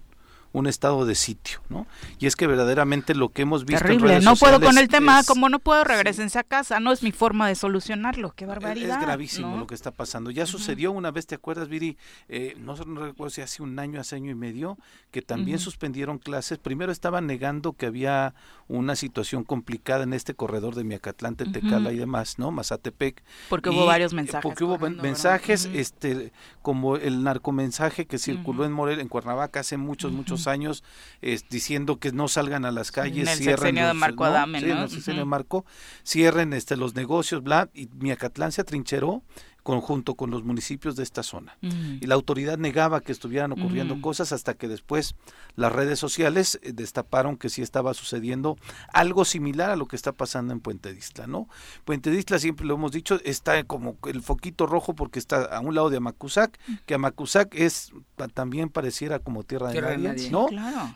un estado de sitio, ¿no? Y es que verdaderamente lo que hemos visto Terrible, no puedo con el tema, como no puedo regresense a casa, no es mi forma de solucionarlo, qué barbaridad. Es gravísimo lo que está pasando. Ya sucedió una vez, ¿te acuerdas, Viri? Eh, no, recuerdo si hace un año, hace año y medio, que también suspendieron clases. Primero estaban negando que había una situación complicada en este corredor de Miacatlán, Tetecala y demás, ¿no? Mazatepec. Porque hubo varios mensajes. Porque hubo mensajes, este, como el narcomensaje que circuló en Morel, en Cuernavaca hace muchos, muchos años, diciendo que no salgan a las calles, en el cierren de Marco Adame, ¿no? Sí, en el Marco, cierren este los negocios, bla, y Miacatlán se atrincheró conjunto con los municipios de esta zona. Y la autoridad negaba que estuvieran ocurriendo cosas hasta que después las redes sociales eh, destaparon que sí estaba sucediendo algo similar a lo que está pasando en Puente Distla, ¿no? Puente Distla, siempre lo hemos dicho, está como el foquito rojo porque está a un lado de Amacuzac, que Amacuzac es también pareciera como tierra, de nadie, ¿no?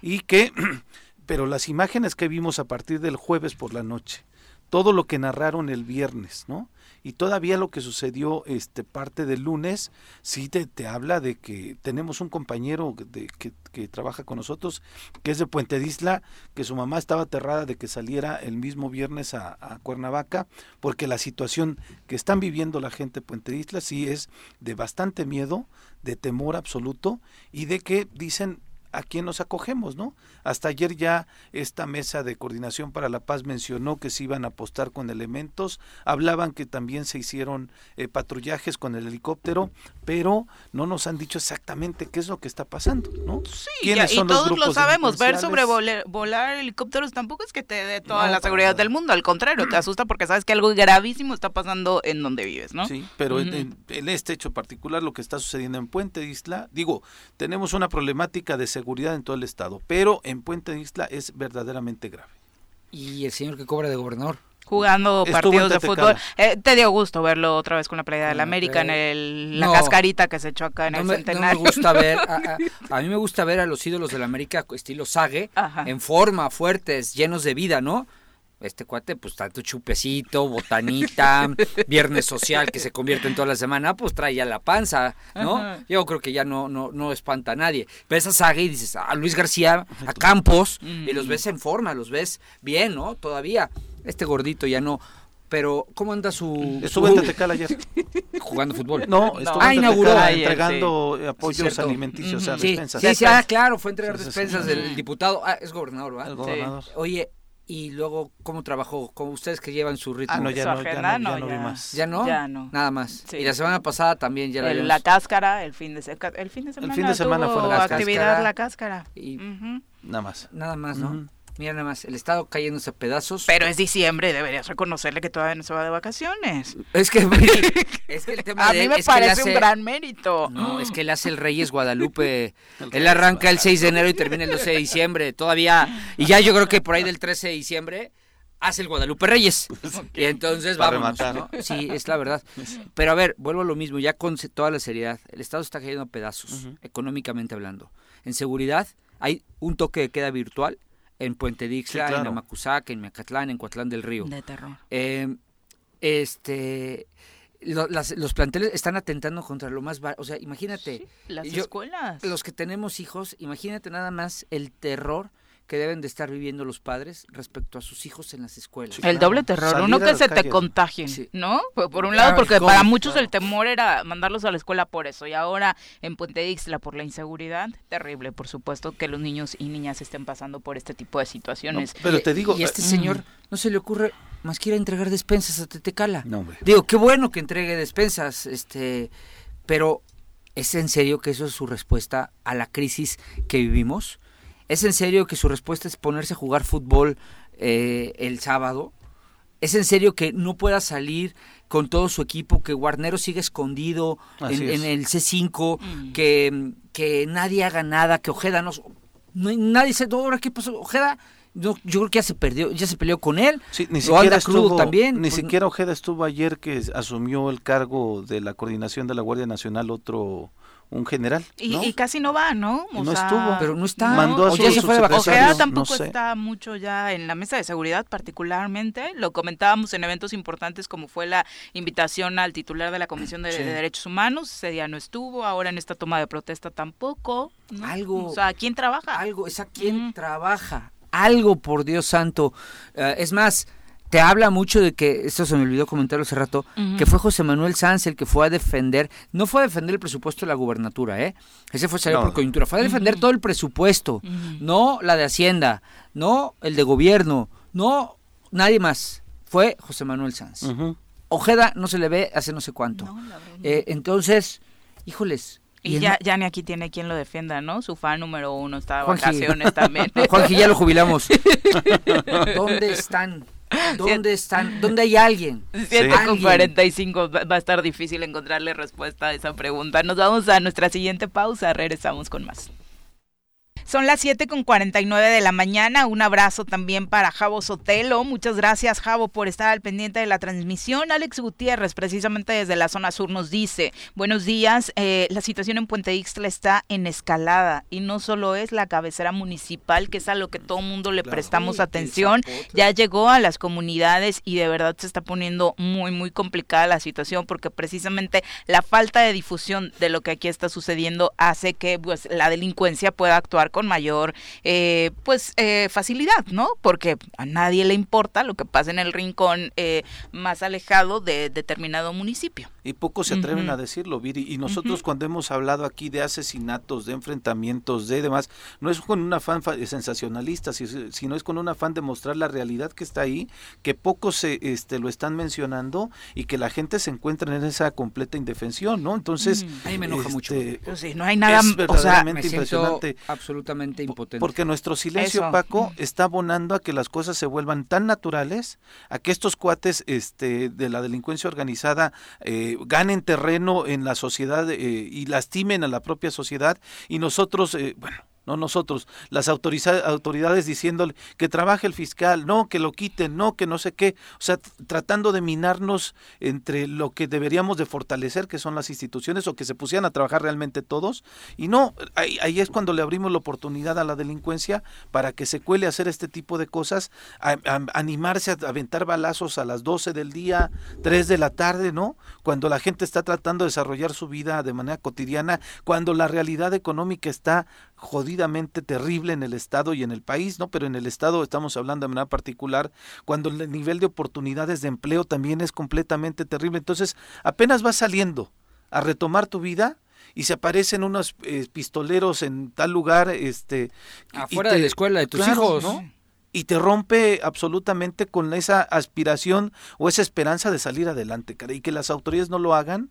Y que pero las imágenes que vimos a partir del jueves por la noche, todo lo que narraron el viernes, ¿no? Y todavía lo que sucedió este parte del lunes sí te, te habla de que tenemos un compañero de, que, que, trabaja con nosotros que es de Puente Isla que su mamá estaba aterrada de que saliera el mismo viernes a, a Cuernavaca porque la situación que están viviendo la gente de Puente Isla sí es de bastante miedo de temor absoluto y de que dicen a quién nos acogemos, ¿no? Hasta ayer ya esta mesa de coordinación para la paz mencionó que se iban a apostar con elementos, hablaban que también se hicieron eh, patrullajes con el helicóptero, pero no nos han dicho exactamente qué es lo que está pasando, ¿no? Sí, ¿Quiénes y todos lo sabemos, ver sobre volar, helicópteros tampoco es que te dé toda la seguridad del mundo, al contrario, te asusta porque sabes que algo gravísimo está pasando en donde vives, ¿no? Sí, pero en, este hecho particular, lo que está sucediendo en Puente Isla, digo, tenemos una problemática de seguridad en todo el estado, pero en Puente Isla es verdaderamente grave. ¿Y el señor que cobra de gobernador? jugando partidos de fútbol. Eh, te dio gusto verlo otra vez con la playa del América en el, la cascarita que se echó acá en el Centenario. me gusta ver, a, mí me gusta ver a los ídolos del América estilo Sague, en forma, fuertes, llenos de vida, ¿no? Este cuate, pues tanto chupecito, botanita, viernes social que se convierte en toda la semana, pues trae ya la panza, ¿no? Yo creo que ya no, no, no espanta a nadie. Ves a Saga y dices, a Luis García, a Campos, y los ves en forma, los ves bien, ¿no? Todavía. Este gordito ya no. Pero, ¿cómo anda su...? Estuvo en Tetecal ayer. ¿Jugando fútbol? No, estuvo ah, en inauguró entregando apoyos alimenticios, a despensas. Sí, sí, ah, claro, fue a entregar despensas del diputado. Ah, es gobernador, ¿verdad? El gobernador. Oye, y luego cómo trabajó, como ustedes que llevan su ritmo. Ah, no, ya, no, ya, no, ya, vi más. ¿Ya no? Ya no. Nada más. Y la semana pasada también ya la La cáscara, el fin de, el fin de semana. El fin de semana fue la actividad la cáscara. Y Nada más. Nada más, ¿no? Mira nada más, el estado cayéndose a pedazos. Pero es diciembre, deberías reconocerle que todavía no se va de vacaciones. Es que, es que el tema A mí me parece un gran mérito. No, es que él hace el Reyes Guadalupe. él arranca el 6 de enero y termina el 12 de diciembre. Todavía. Y ya yo creo que por ahí del 13 de diciembre hace el Guadalupe Reyes. Y entonces vamos. ¿no? Sí, es la verdad. Pero a ver, vuelvo a lo mismo, ya con toda la seriedad. El Estado está cayendo a pedazos, económicamente hablando. En seguridad, hay un toque de queda virtual en Puente Dixla, en Amacuzac, en Mecatlán, en Coatlán del Río. De terror. Eh, este, los planteles están atentando contra lo más... O sea, imagínate... las escuelas. Los que tenemos hijos, imagínate nada más el terror que deben de estar viviendo los padres respecto a sus hijos en las escuelas. el doble terror, uno que se te contagien, ¿no? Por, un lado, porque para muchos el temor era mandarlos a la escuela por eso, y ahora en Puente Ixla por la inseguridad, terrible, por supuesto, que los niños y niñas estén pasando por este tipo de situaciones. pero te digo... Y este señor no se le ocurre más que ir a entregar despensas a Tetecala. No, Digo, qué bueno que entregue despensas, este, pero ¿es en serio que eso es su respuesta a la crisis que vivimos? ¿Es en serio que su respuesta es ponerse a jugar fútbol eh, el sábado? ¿Es en serio que no pueda salir con todo su equipo, que Guarnero sigue escondido en, el C5, mm. que, que nadie haga nada, que Ojeda no... no nadie se... ¿Ahora qué pasó? Ojeda... yo creo que ya se perdió, ya se peleó con él. Sí, ni siquiera estuvo, también. Ni siquiera Ojeda estuvo ayer que asumió el cargo de la coordinación de la Guardia Nacional otro un general. Y, casi no va, ¿no? no estuvo. Pero no está. Mandó a su, se fue de Ojeda tampoco está mucho ya en la mesa de seguridad, particularmente. Lo comentábamos en eventos importantes como fue la invitación al titular de la Comisión de, Derechos Humanos. Ese día no estuvo. Ahora en esta toma de protesta tampoco. Algo. O sea, ¿quién trabaja? Algo. Es a quién trabaja. Algo, por Dios santo. Eh, es más te habla mucho de que, esto se me olvidó comentarlo hace rato, que fue José Manuel Sanz el que fue a defender, no fue a defender el presupuesto de la gubernatura, ¿eh? Ese fue salido por coyuntura, fue a defender todo el presupuesto, no la de Hacienda, no el de gobierno, no nadie más, fue José Manuel Sanz. Ojeda no se le ve hace no sé cuánto. Eh, entonces, híjoles, y, ya, ya ni aquí tiene quien lo defienda, ¿no? Su fan número uno está de vacaciones también. Juanji, ya lo jubilamos. ¿Dónde están? ¿Dónde están? ¿Dónde hay alguien? 7 con 45 va a estar difícil encontrarle respuesta a esa pregunta. Nos vamos a nuestra siguiente pausa, regresamos con más. Son las 7 con 49 de la mañana. Un abrazo también para Javo Sotelo. Muchas gracias, Javo, por estar al pendiente de la transmisión. Alex Gutiérrez, precisamente desde la zona sur, nos dice: Buenos días. Eh, la situación en Puente Ixtla está en escalada y no solo es la cabecera municipal, que es a lo que todo mundo le prestamos atención. Ya llegó a las comunidades y de verdad se está poniendo muy, muy complicada la situación porque precisamente la falta de difusión de lo que aquí está sucediendo hace que pues, la delincuencia pueda actuar con mayor eh, pues eh, facilidad, ¿no? Porque a nadie le importa lo que pasa en el rincón eh, más alejado de determinado municipio. Y pocos se atreven a decirlo, Viri. Y nosotros cuando hemos hablado aquí de asesinatos, de enfrentamientos, de demás, no es con un afán sensacionalista, sino es con un afán de mostrar la realidad que está ahí, que pocos se, este, lo están mencionando y que la gente se encuentra en esa completa indefensión, ¿no? Entonces, ahí me enoja mucho. Este, pues no hay nada, es verdaderamente impresionante. absolutamente impotente. Porque nuestro silencio, Paco, está abonando a que las cosas se vuelvan tan naturales, a que estos cuates este, de la delincuencia organizada eh, ganen terreno en la sociedad eh, y lastimen a la propia sociedad y nosotros, eh, bueno, no nosotros, las autoridades diciéndole que trabaje el fiscal, no, que lo quiten, no, que no sé qué, o sea, tratando de minarnos entre lo que deberíamos de fortalecer, que son las instituciones, o que se pusieran a trabajar realmente todos, y no, ahí, es cuando le abrimos la oportunidad a la delincuencia para que se cuele a hacer este tipo de cosas, a, animarse a aventar balazos a las 12 del día, 3 de la tarde, ¿no? Cuando la gente está tratando de desarrollar su vida de manera cotidiana, cuando la realidad económica está jodidamente terrible en el Estado y en el país, ¿no? Pero en el Estado estamos hablando de manera particular, cuando el nivel de oportunidades de empleo también es completamente terrible. Entonces, apenas vas saliendo a retomar tu vida, y se aparecen unos eh, pistoleros en tal lugar, este afuera de la escuela de tus hijos, ¿no? Y te rompe absolutamente con esa aspiración o esa esperanza de salir adelante, cara, y que las autoridades no lo hagan,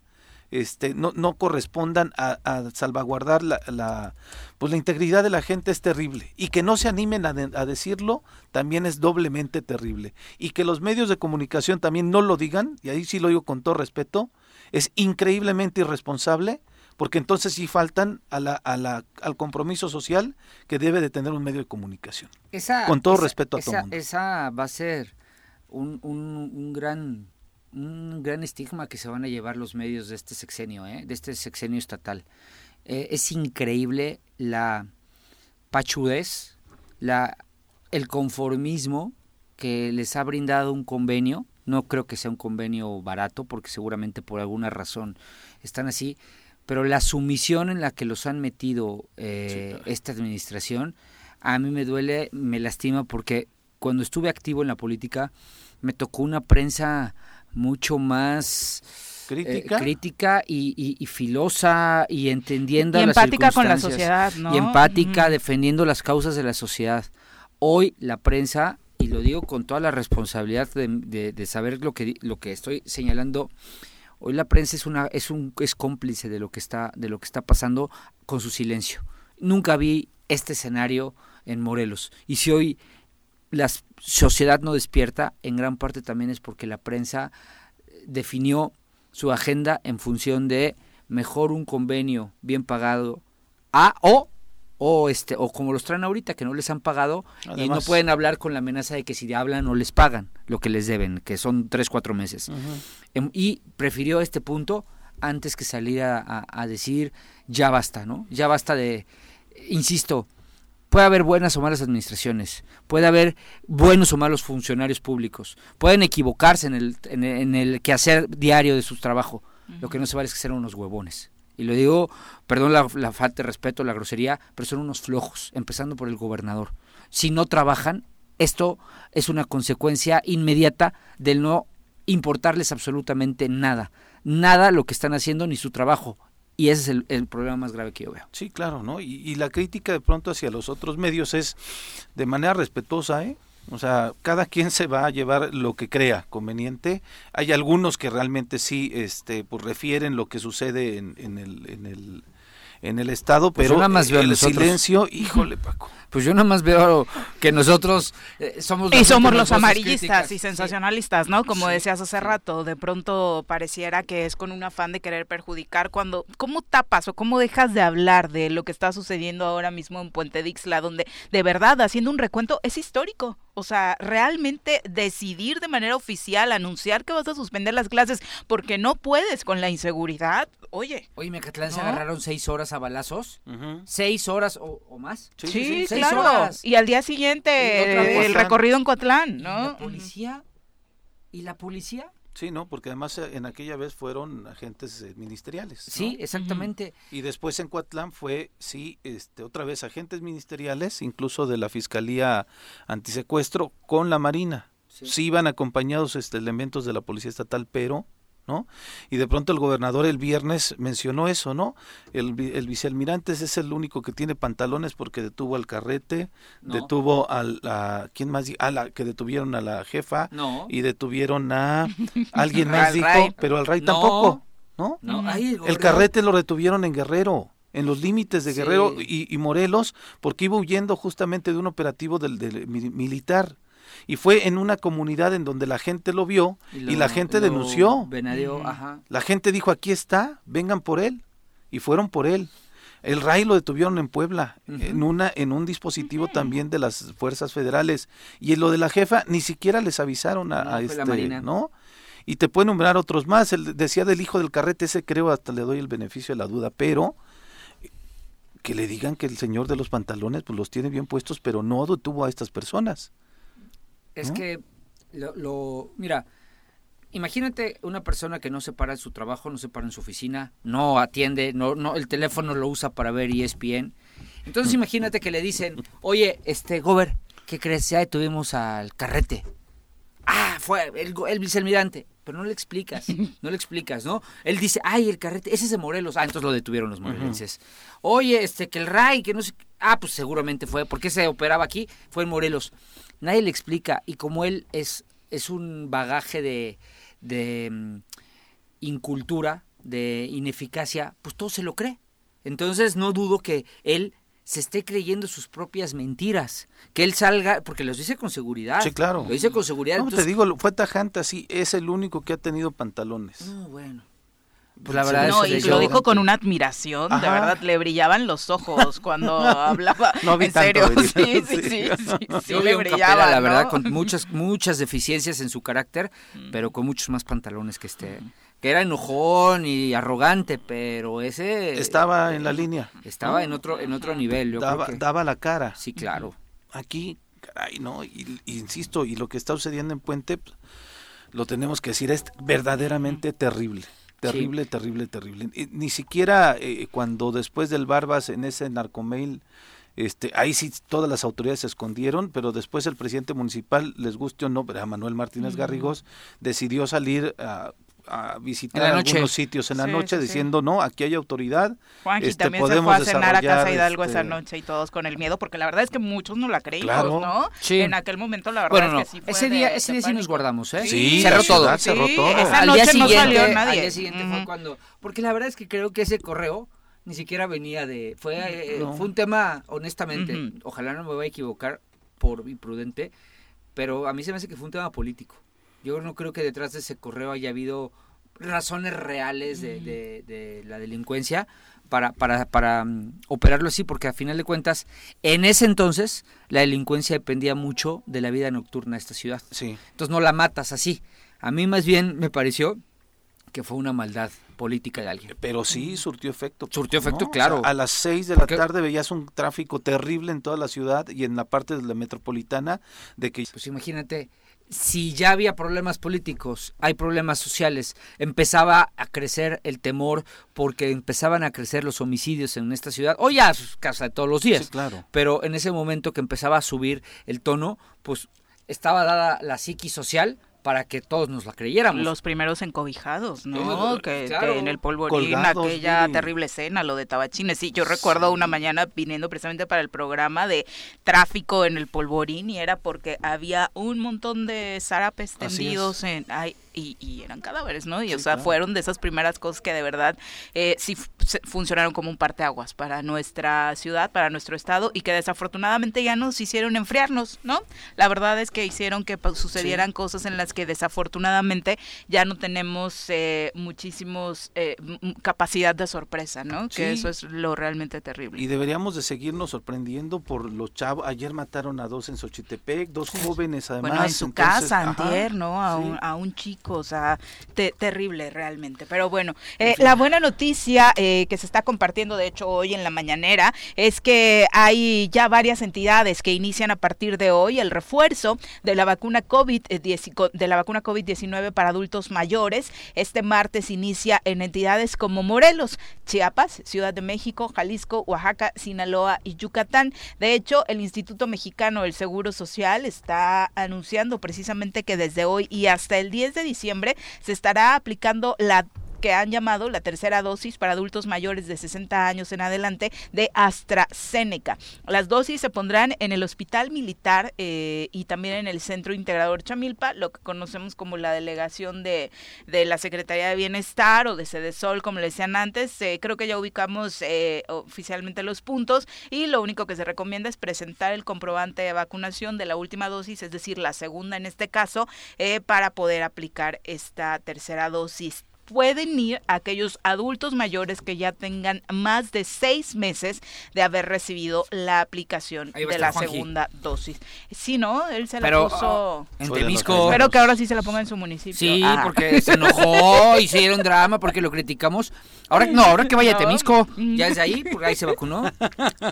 este, no, no correspondan a, salvaguardar la, la, pues la integridad de la gente es terrible. Y que no se animen a, a, decirlo también es doblemente terrible. Y que los medios de comunicación también no lo digan, y ahí sí lo digo con todo respeto, es increíblemente irresponsable porque entonces sí faltan a la, a la, al compromiso social que debe de tener un medio de comunicación. con todo respeto a todo mundo. Esa va a ser un, un, un gran un gran estigma que se van a llevar los medios de este sexenio, ¿eh? de este sexenio estatal. Eh, es increíble la pachudez, la, el conformismo que les ha brindado un convenio. No creo que sea un convenio barato, porque seguramente por alguna razón están así, pero la sumisión en la que los han metido eh, esta administración, a mí me duele, me lastima, porque cuando estuve activo en la política, me tocó una prensa mucho más eh, crítica, y, filosa y entendiendo y empática con la sociedad ¿no? y empática defendiendo las causas de la sociedad. Hoy la prensa y lo digo con toda la responsabilidad de, saber lo que lo que estoy señalando hoy la prensa es una es un es cómplice de lo que está de lo que está pasando con su silencio. Nunca vi este escenario en Morelos. Y si hoy la sociedad no despierta, en gran parte también es porque la prensa eh, definió su agenda en función de mejor un convenio bien pagado a o o este o como los traen ahorita que no les han pagado y no pueden hablar con la amenaza de que si hablan no les pagan lo que les deben que son tres cuatro meses. Em, y prefirió este punto antes que salir a, a decir ya basta, ¿no? Ya basta de, insisto, puede haber buenas o malas administraciones, puede haber buenos o malos funcionarios públicos, pueden equivocarse en el, en el, quehacer diario de su trabajo. Lo que no se vale es que sean unos huevones. Y lo digo, perdón la, la, falta de respeto, la grosería, pero son unos flojos, empezando por el gobernador. Si no trabajan, esto es una consecuencia inmediata del no importarles absolutamente nada. Nada lo que están haciendo ni su trabajo. Y ese es el, problema más grave que yo veo. Sí, claro, ¿no? Y, la crítica de pronto hacia los otros medios es de manera respetuosa, ¿eh? O sea, cada quien se va a llevar lo que crea conveniente. Hay algunos que realmente sí, este, pues refieren lo que sucede en, en el, en el, en el estado, pues pero nada más veo el silencio, híjole, Paco. Pues yo nada más veo que nosotros eh, somos... Y somos los amarillistas y sensacionalistas, ¿no? Como decías hace rato, de pronto pareciera que es con un afán de querer perjudicar cuando... ¿Cómo tapas o cómo dejas de hablar de lo que está sucediendo ahora mismo en Puente Dixla, donde de verdad, haciendo un recuento, es histórico? O sea, realmente decidir de manera oficial, anunciar que vas a suspender las clases porque no puedes con la inseguridad, oye. Oye, Mecatlán se agarraron seis horas a balazos. ¿Seis horas o, más? Sí, sí, claro. Y al día siguiente el recorrido en Cotlán, ¿no? ¿Y la policía? ¿Y la policía? Sí, no, porque además eh, en aquella vez fueron agentes eh, ministeriales. Sí, exactamente. Y después en Coatlán fue, sí, este, otra vez agentes ministeriales, incluso de la Fiscalía Antisecuestro, con la Marina. Sí, iban acompañados este, elementos de la Policía Estatal, pero ¿no? Y de pronto el gobernador el viernes mencionó eso, ¿no? El, el vicealmirante es el único que tiene pantalones porque detuvo al carrete, detuvo a la, ¿quién más? A la que detuvieron a la jefa y detuvieron a alguien más dijo, pero al rey tampoco, ¿no? el, carrete lo retuvieron en Guerrero en los límites de Guerrero y, Morelos, porque iba huyendo justamente de un operativo del, del militar y fue en una comunidad en donde la gente lo vio y, la gente denunció. La gente dijo, aquí está, vengan por él. Y fueron por él. El RAI lo detuvieron en Puebla, en una en un dispositivo también de las fuerzas federales. Y en lo de la jefa ni siquiera les avisaron a, este, ¿no? Y te puede nombrar otros más. El, decía del hijo del carrete, ese creo hasta le doy el beneficio de la duda, pero que le digan que el señor de los pantalones pues los tiene bien puestos, pero no detuvo a estas personas. Es que lo, mira, imagínate una persona que no se para en su trabajo, no se para en su oficina, no atiende, no, no, el teléfono lo usa para ver ESPN. Entonces imagínate que le dicen, oye, este, Gober, ¿qué crees? Ya detuvimos al carrete. Ah, fue el, el vicealmirante. Pero no le explicas, no le explicas, ¿no? Él dice, ay, el carrete, ese es de Morelos. Ah, entonces lo detuvieron los morelenses. Oye, este, que el RAI, que no sé... Ah, pues seguramente fue, porque se operaba aquí? Fue en Morelos nadie le explica y como él es, es un bagaje de, de mm, incultura, de ineficacia, pues todo se lo cree. Entonces no dudo que él se esté creyendo sus propias mentiras, que él salga, porque los dice con seguridad. Sí, claro. Lo dice con seguridad. No, te digo, fue tajante así, es el único que ha tenido pantalones. No, bueno. Pues la verdad no, y lo dijo con una admiración, de verdad le brillaban los ojos cuando hablaba. No en serio, sí, sí, sí, sí, le brillaba, la verdad, con muchas muchas deficiencias en su carácter, mm. pero con muchos más pantalones que este, que era enojón y arrogante, pero ese estaba en la línea. Estaba en otro en otro nivel, daba, daba la cara. Sí, claro. Aquí, caray, no, y, insisto, y lo que está sucediendo en Puente pues, lo tenemos que decir es verdaderamente terrible. Terrible, terrible, terrible. Ni siquiera eh, cuando después del Barbas en ese narcomail, este, ahí sí todas las autoridades se escondieron, pero después el presidente municipal, les guste o no, a Manuel Martínez Garrigós, decidió salir a a visitar algunos sitios en la noche diciendo, no, aquí hay autoridad. Juanji este, también se fue a cenar a Casa Hidalgo esa este noche y todos con el miedo, porque la verdad es que muchos no la creímos, ¿no? Sí. En aquel momento la verdad es que sí fue Ese día, ese día sí nos guardamos, ¿eh? Sí, cerró todo. Cerró todo. Esa noche no salió nadie. Al día siguiente fue cuando... Porque la verdad es que creo que ese correo ni siquiera venía de... Fue, eh, fue un tema, honestamente, ojalá no me vaya a equivocar por imprudente, pero a mí se me hace que fue un tema político. Yo no creo que detrás de ese correo haya habido razones reales de, de, la delincuencia para, para, para um, operarlo así, porque a final de cuentas, en ese entonces, la delincuencia dependía mucho de la vida nocturna de esta ciudad. Sí. Entonces no la matas así. A mí más bien me pareció que fue una maldad política de alguien. Pero sí surtió efecto. Surtió efecto, claro. a las 6 de la tarde veías un tráfico terrible en toda la ciudad y en la parte de la metropolitana de que... Pues imagínate, si ya había problemas políticos, hay problemas sociales, empezaba a crecer el temor porque empezaban a crecer los homicidios en esta ciudad, o ya casa de todos los días, claro. pero en ese momento que empezaba a subir el tono, pues estaba dada la psiquis social para que todos nos la creyéramos. Los primeros encobijados, ¿no? que, en el polvorín, aquella terrible escena, lo de Tabachines. Sí, yo recuerdo una mañana viniendo precisamente para el programa de tráfico en el polvorín y era porque había un montón de zarapes tendidos en... Ay, y, eran cadáveres, ¿no? Y o sea, fueron de esas primeras cosas que de verdad eh, sí funcionaron como un parteaguas para nuestra ciudad, para nuestro estado y que desafortunadamente ya nos hicieron enfriarnos, ¿no? La verdad es que hicieron que sucedieran cosas en las que desafortunadamente ya no tenemos eh, muchísimos eh, capacidad de sorpresa, ¿no? Que eso es lo realmente terrible. Y deberíamos de seguirnos sorprendiendo por los chavos. Ayer mataron a dos en Xochitepec, dos jóvenes además. Bueno, en su casa, antier, ¿no? A, un, a un chico cosa terrible realmente. Pero bueno, eh, la buena noticia eh, que se está compartiendo, de hecho, hoy en la mañanera, es que hay ya varias entidades que inician a partir de hoy el refuerzo de la vacuna COVID, de la vacuna COVID-19 para adultos mayores. Este martes inicia en entidades como Morelos, Chiapas, Ciudad de México, Jalisco, Oaxaca, Sinaloa y Yucatán. De hecho, el Instituto Mexicano del Seguro Social está anunciando precisamente que desde hoy y hasta el 10 de diciembre se estará aplicando la que han llamado la tercera dosis para adultos mayores de 60 años en adelante de AstraZeneca. Las dosis se pondrán en el Hospital Militar eh, y también en el Centro Integrador Chamilpa, lo que conocemos como la delegación de, de la Secretaría de Bienestar o de Sol, como le decían antes. Eh, creo que ya ubicamos eh, oficialmente los puntos y lo único que se recomienda es presentar el comprobante de vacunación de la última dosis, es decir, la segunda en este caso, para poder aplicar esta tercera dosis pueden ir aquellos adultos mayores que ya tengan más de seis meses de haber recibido la aplicación de la segunda dosis. Sí, ¿no? Él se la puso... Ah, en Temisco. Espero que ahora sí se la ponga en su municipio. Sí, ah. porque se enojó, y hicieron drama porque lo criticamos. Ahora no, ahora que vaya a Temisco. Ya es ahí, porque ahí se vacunó.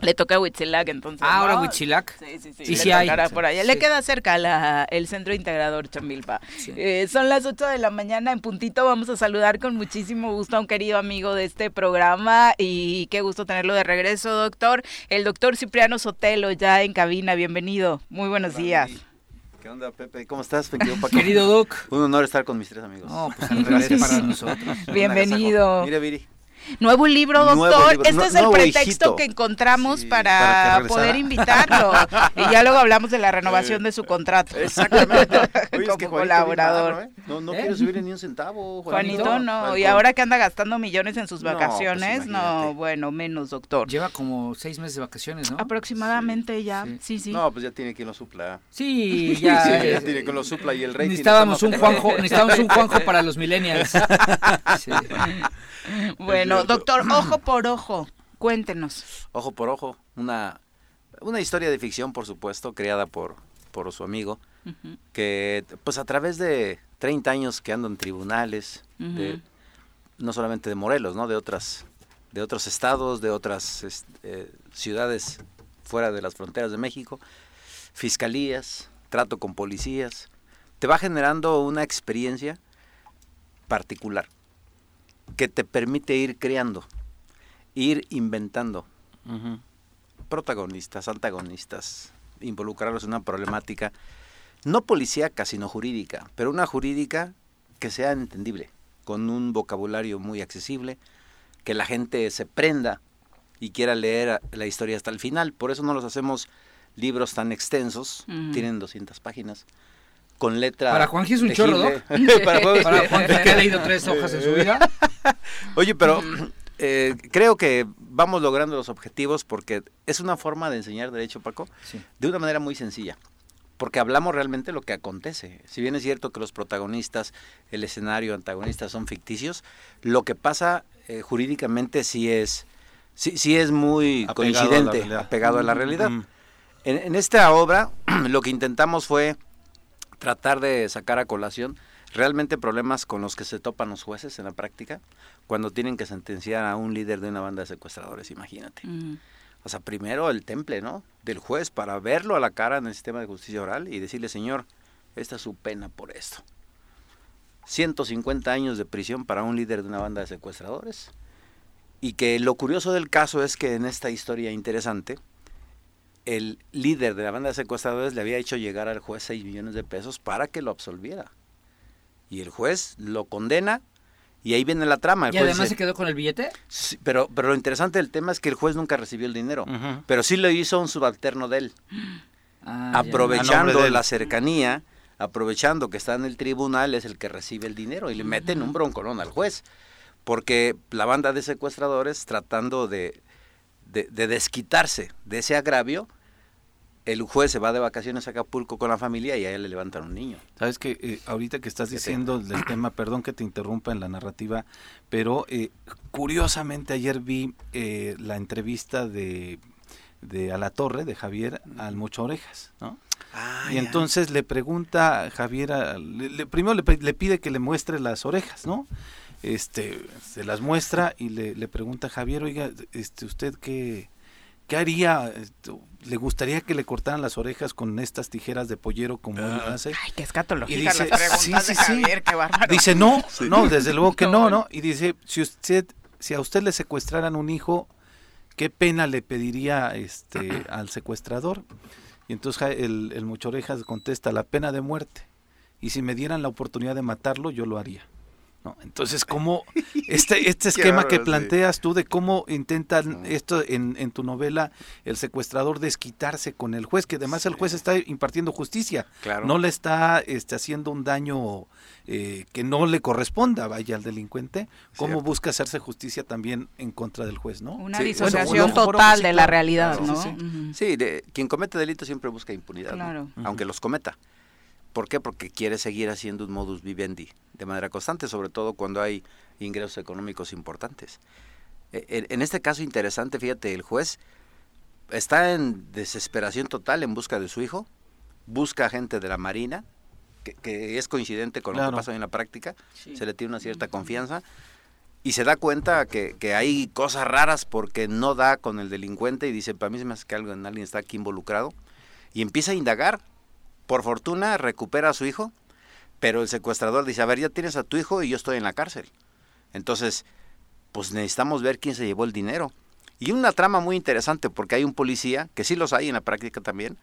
Le toca a Huitzilac, entonces. Ah, ahora Huitzilac. Sí, sí, sí. sí, hay. Por allá. Le queda cerca la, el centro integrador Chamilpa. Eh, son las 8 de la mañana en puntito. Vamos a saludar con muchísimo gusto a un querido amigo de este programa y qué gusto tenerlo de regreso, doctor. El doctor Cipriano Sotelo ya en cabina, bienvenido. Muy buenos días. ¿Qué onda, Pepe? ¿Cómo estás? Querido Doc. Un honor estar con mis tres amigos. No, pues gracias para nosotros. Bienvenido. Mire, Viri. Nuevo libro, doctor. este es el pretexto que encontramos para, poder invitarlo. y ya luego hablamos de la renovación de su contrato. Exactamente. Como colaborador. ¿eh? No, no quiero subir ni un centavo. Juanito, no. Y ahora que anda gastando millones en sus pues vacaciones, no, bueno, menos, doctor. Lleva como seis meses de vacaciones, ¿no? Aproximadamente ya. Sí. sí, No, pues ya tiene quien lo supla. Sí, ya. sí, ya tiene quien lo supla y el rey. Necesitábamos un Juanjo, necesitábamos un Juanjo para los millennials. Bueno, doctor, ojo por ojo, cuéntenos. Ojo por ojo, una, una historia de ficción, por supuesto, creada por, por su amigo, que pues a través de 30 años que ando en tribunales, no solamente de Morelos, ¿no? De otras de otros estados, de otras eh, ciudades fuera de las fronteras de México, fiscalías, trato con policías, te va generando una experiencia particular que te permite ir creando, ir inventando protagonistas, antagonistas, involucrarlos en una problemática no policíaca, sino jurídica, pero una jurídica que sea entendible, con un vocabulario muy accesible, que la gente se prenda y quiera leer la historia hasta el final. Por eso no los hacemos libros tan extensos, tienen 200 páginas, con letra. Para Juanji es un chorro, ¿no? para, Juanji que ha leído tres hojas en su vida. Oye, pero eh, creo que vamos logrando los objetivos porque es una forma de enseñar derecho, Paco, de una manera muy sencilla. Porque hablamos realmente lo que acontece. Si bien es cierto que los protagonistas, el escenario, antagonistas son ficticios, lo que pasa eh, jurídicamente sí es, sí, sí es muy coincidente, apegado a la realidad. en esta obra lo que intentamos fue tratar de sacar a colación realmente problemas con los que se topan los jueces en la práctica cuando tienen que sentenciar a un líder de una banda de secuestradores, imagínate. O sea, primero el temple, ¿no? Del juez para verlo a la cara en el sistema de justicia oral y decirle, señor, esta es su pena por esto. 150 años de prisión para un líder de una banda de secuestradores. Y que lo curioso del caso es que en esta historia interesante, el líder de la banda de secuestradores le había hecho llegar al juez 6 millones de pesos para que lo absolviera. Y el juez lo condena y ahí viene la trama. ¿Y además se quedó con el billete? pero, pero lo interesante del tema es que el juez nunca recibió el dinero, pero sí lo hizo un subalterno de él. Ah, aprovechando la cercanía, aprovechando que está en el tribunal, es el que recibe el dinero y le meten un broncolón al juez. Porque la banda de secuestradores, tratando de, de, de desquitarse de ese agravio, el juez se va de vacaciones a Acapulco con la familia y a él le levantan un niño. Sabes que eh, ahorita que estás diciendo del tema, perdón que te interrumpa en la narrativa, pero eh, curiosamente ayer vi eh, la entrevista de, de A la Torre, de Javier al Mocho Orejas, ¿no? Ah, y entonces le pregunta a Javier, le, primero le, le, pide que le muestre las orejas, ¿no? Este, se las muestra y le, le pregunta a Javier, oiga, este, ¿usted qué, qué haría? le gustaría que le cortaran las orejas con estas tijeras de pollero como él ah. hace. Ay, qué escatología y dice, sí, sí, sí. qué bárbaro. Dice, no, no, desde luego que no, ¿no? Y dice, si usted, si a usted le secuestraran un hijo, ¿qué pena le pediría este al secuestrador? Y entonces el, el mucho orejas contesta, la pena de muerte. Y si me dieran la oportunidad de matarlo, yo lo haría. ¿No? Entonces, ¿cómo este, este esquema que planteas tú de cómo intentan esto en, en, tu novela el secuestrador desquitarse con el juez, que además el juez está impartiendo justicia, no le está este, haciendo un daño eh, que no le corresponda, vaya al delincuente, cómo busca hacerse justicia también en contra del juez, ¿no? Una disociación total de la realidad, ¿no? Sí, de, quien comete delitos siempre busca impunidad, aunque los cometa. ¿Por qué? Porque quiere seguir haciendo un modus vivendi de manera constante, sobre todo cuando hay ingresos económicos importantes. E, en este caso interesante, fíjate, el juez está en desesperación total en busca de su hijo, busca gente de la Marina, que, es coincidente con lo que pasa en la práctica, se le tiene una cierta confianza, y se da cuenta que, que, hay cosas raras porque no da con el delincuente y dice, para mí se me hace que algo, alguien está aquí involucrado, y empieza a indagar por fortuna recupera a su hijo, pero el secuestrador dice, a ver, ya tienes a tu hijo y yo estoy en la cárcel. Entonces, pues necesitamos ver quién se llevó el dinero. Y una trama muy interesante, porque hay un policía, que sí los hay en la práctica también,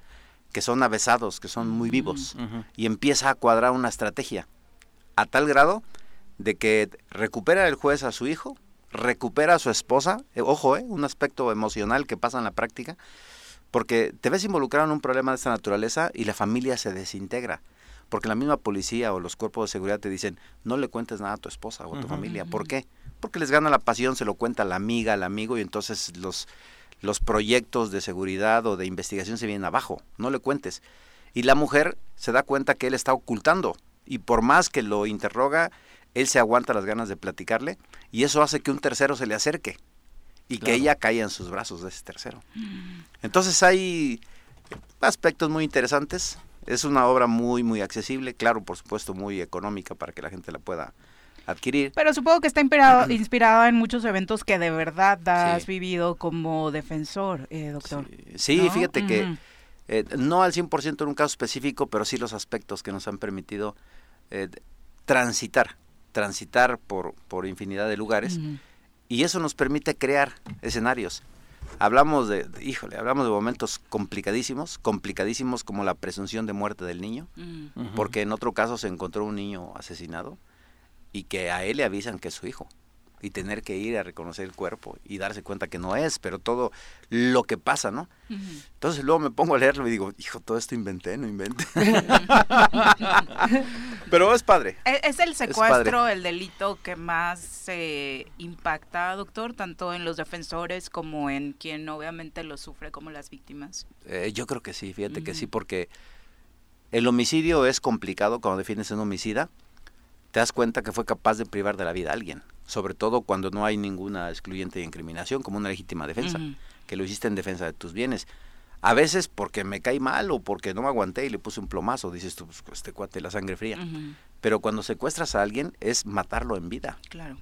que son avesados, que son muy vivos, y empieza a cuadrar una estrategia, a tal grado de que recupera el juez a su hijo, recupera a su esposa, eh, ojo, eh, un aspecto emocional que pasa en la práctica, porque te ves involucrado en un problema de esta naturaleza y la familia se desintegra. Porque la misma policía o los cuerpos de seguridad te dicen, no le cuentes nada a tu esposa o a tu familia. ¿Por qué? Porque les gana la pasión, se lo cuenta la amiga, el amigo y entonces los, los proyectos de seguridad o de investigación se vienen abajo. No le cuentes. Y la mujer se da cuenta que él está ocultando y por más que lo interroga, él se aguanta las ganas de platicarle y eso hace que un tercero se le acerque y que ella caiga en sus brazos de ese tercero. Mm. Entonces hay aspectos muy interesantes. Es una obra muy, muy accesible, claro, por supuesto, muy económica para que la gente la pueda adquirir. Pero supongo que está inspirado, inspirada en muchos eventos que de verdad has vivido como defensor, eh, doctor. Sí, fíjate que eh, no al 100% en un caso específico, pero sí los aspectos que nos han permitido eh, transitar, transitar por, por infinidad de lugares. Y eso nos permite crear escenarios. Hablamos de, híjole, hablamos de momentos complicadísimos, complicadísimos como la presunción de muerte del niño, porque en otro caso se encontró un niño asesinado y que a él le avisan que es su hijo y tener que ir a reconocer el cuerpo y darse cuenta que no es, pero todo lo que pasa, ¿no? Entonces luego me pongo a leerlo y digo, hijo, todo esto inventé, no inventé. pero es padre. E, ¿Es el secuestro el delito que más eh, impacta, doctor, tanto en los defensores como en quien obviamente lo sufre como las víctimas? Eh, yo creo que sí, fíjate que sí, porque el homicidio es complicado cuando defines un homicida, te das cuenta que fue capaz de privar de la vida a alguien sobre todo cuando no hay ninguna excluyente de incriminación, como una legítima defensa, que lo hiciste en defensa de tus bienes. A veces porque me cae mal o porque no me aguanté y le puse un plomazo, dices tú, pues este cuate la sangre fría. Pero cuando secuestras a alguien es matarlo en vida. Claro.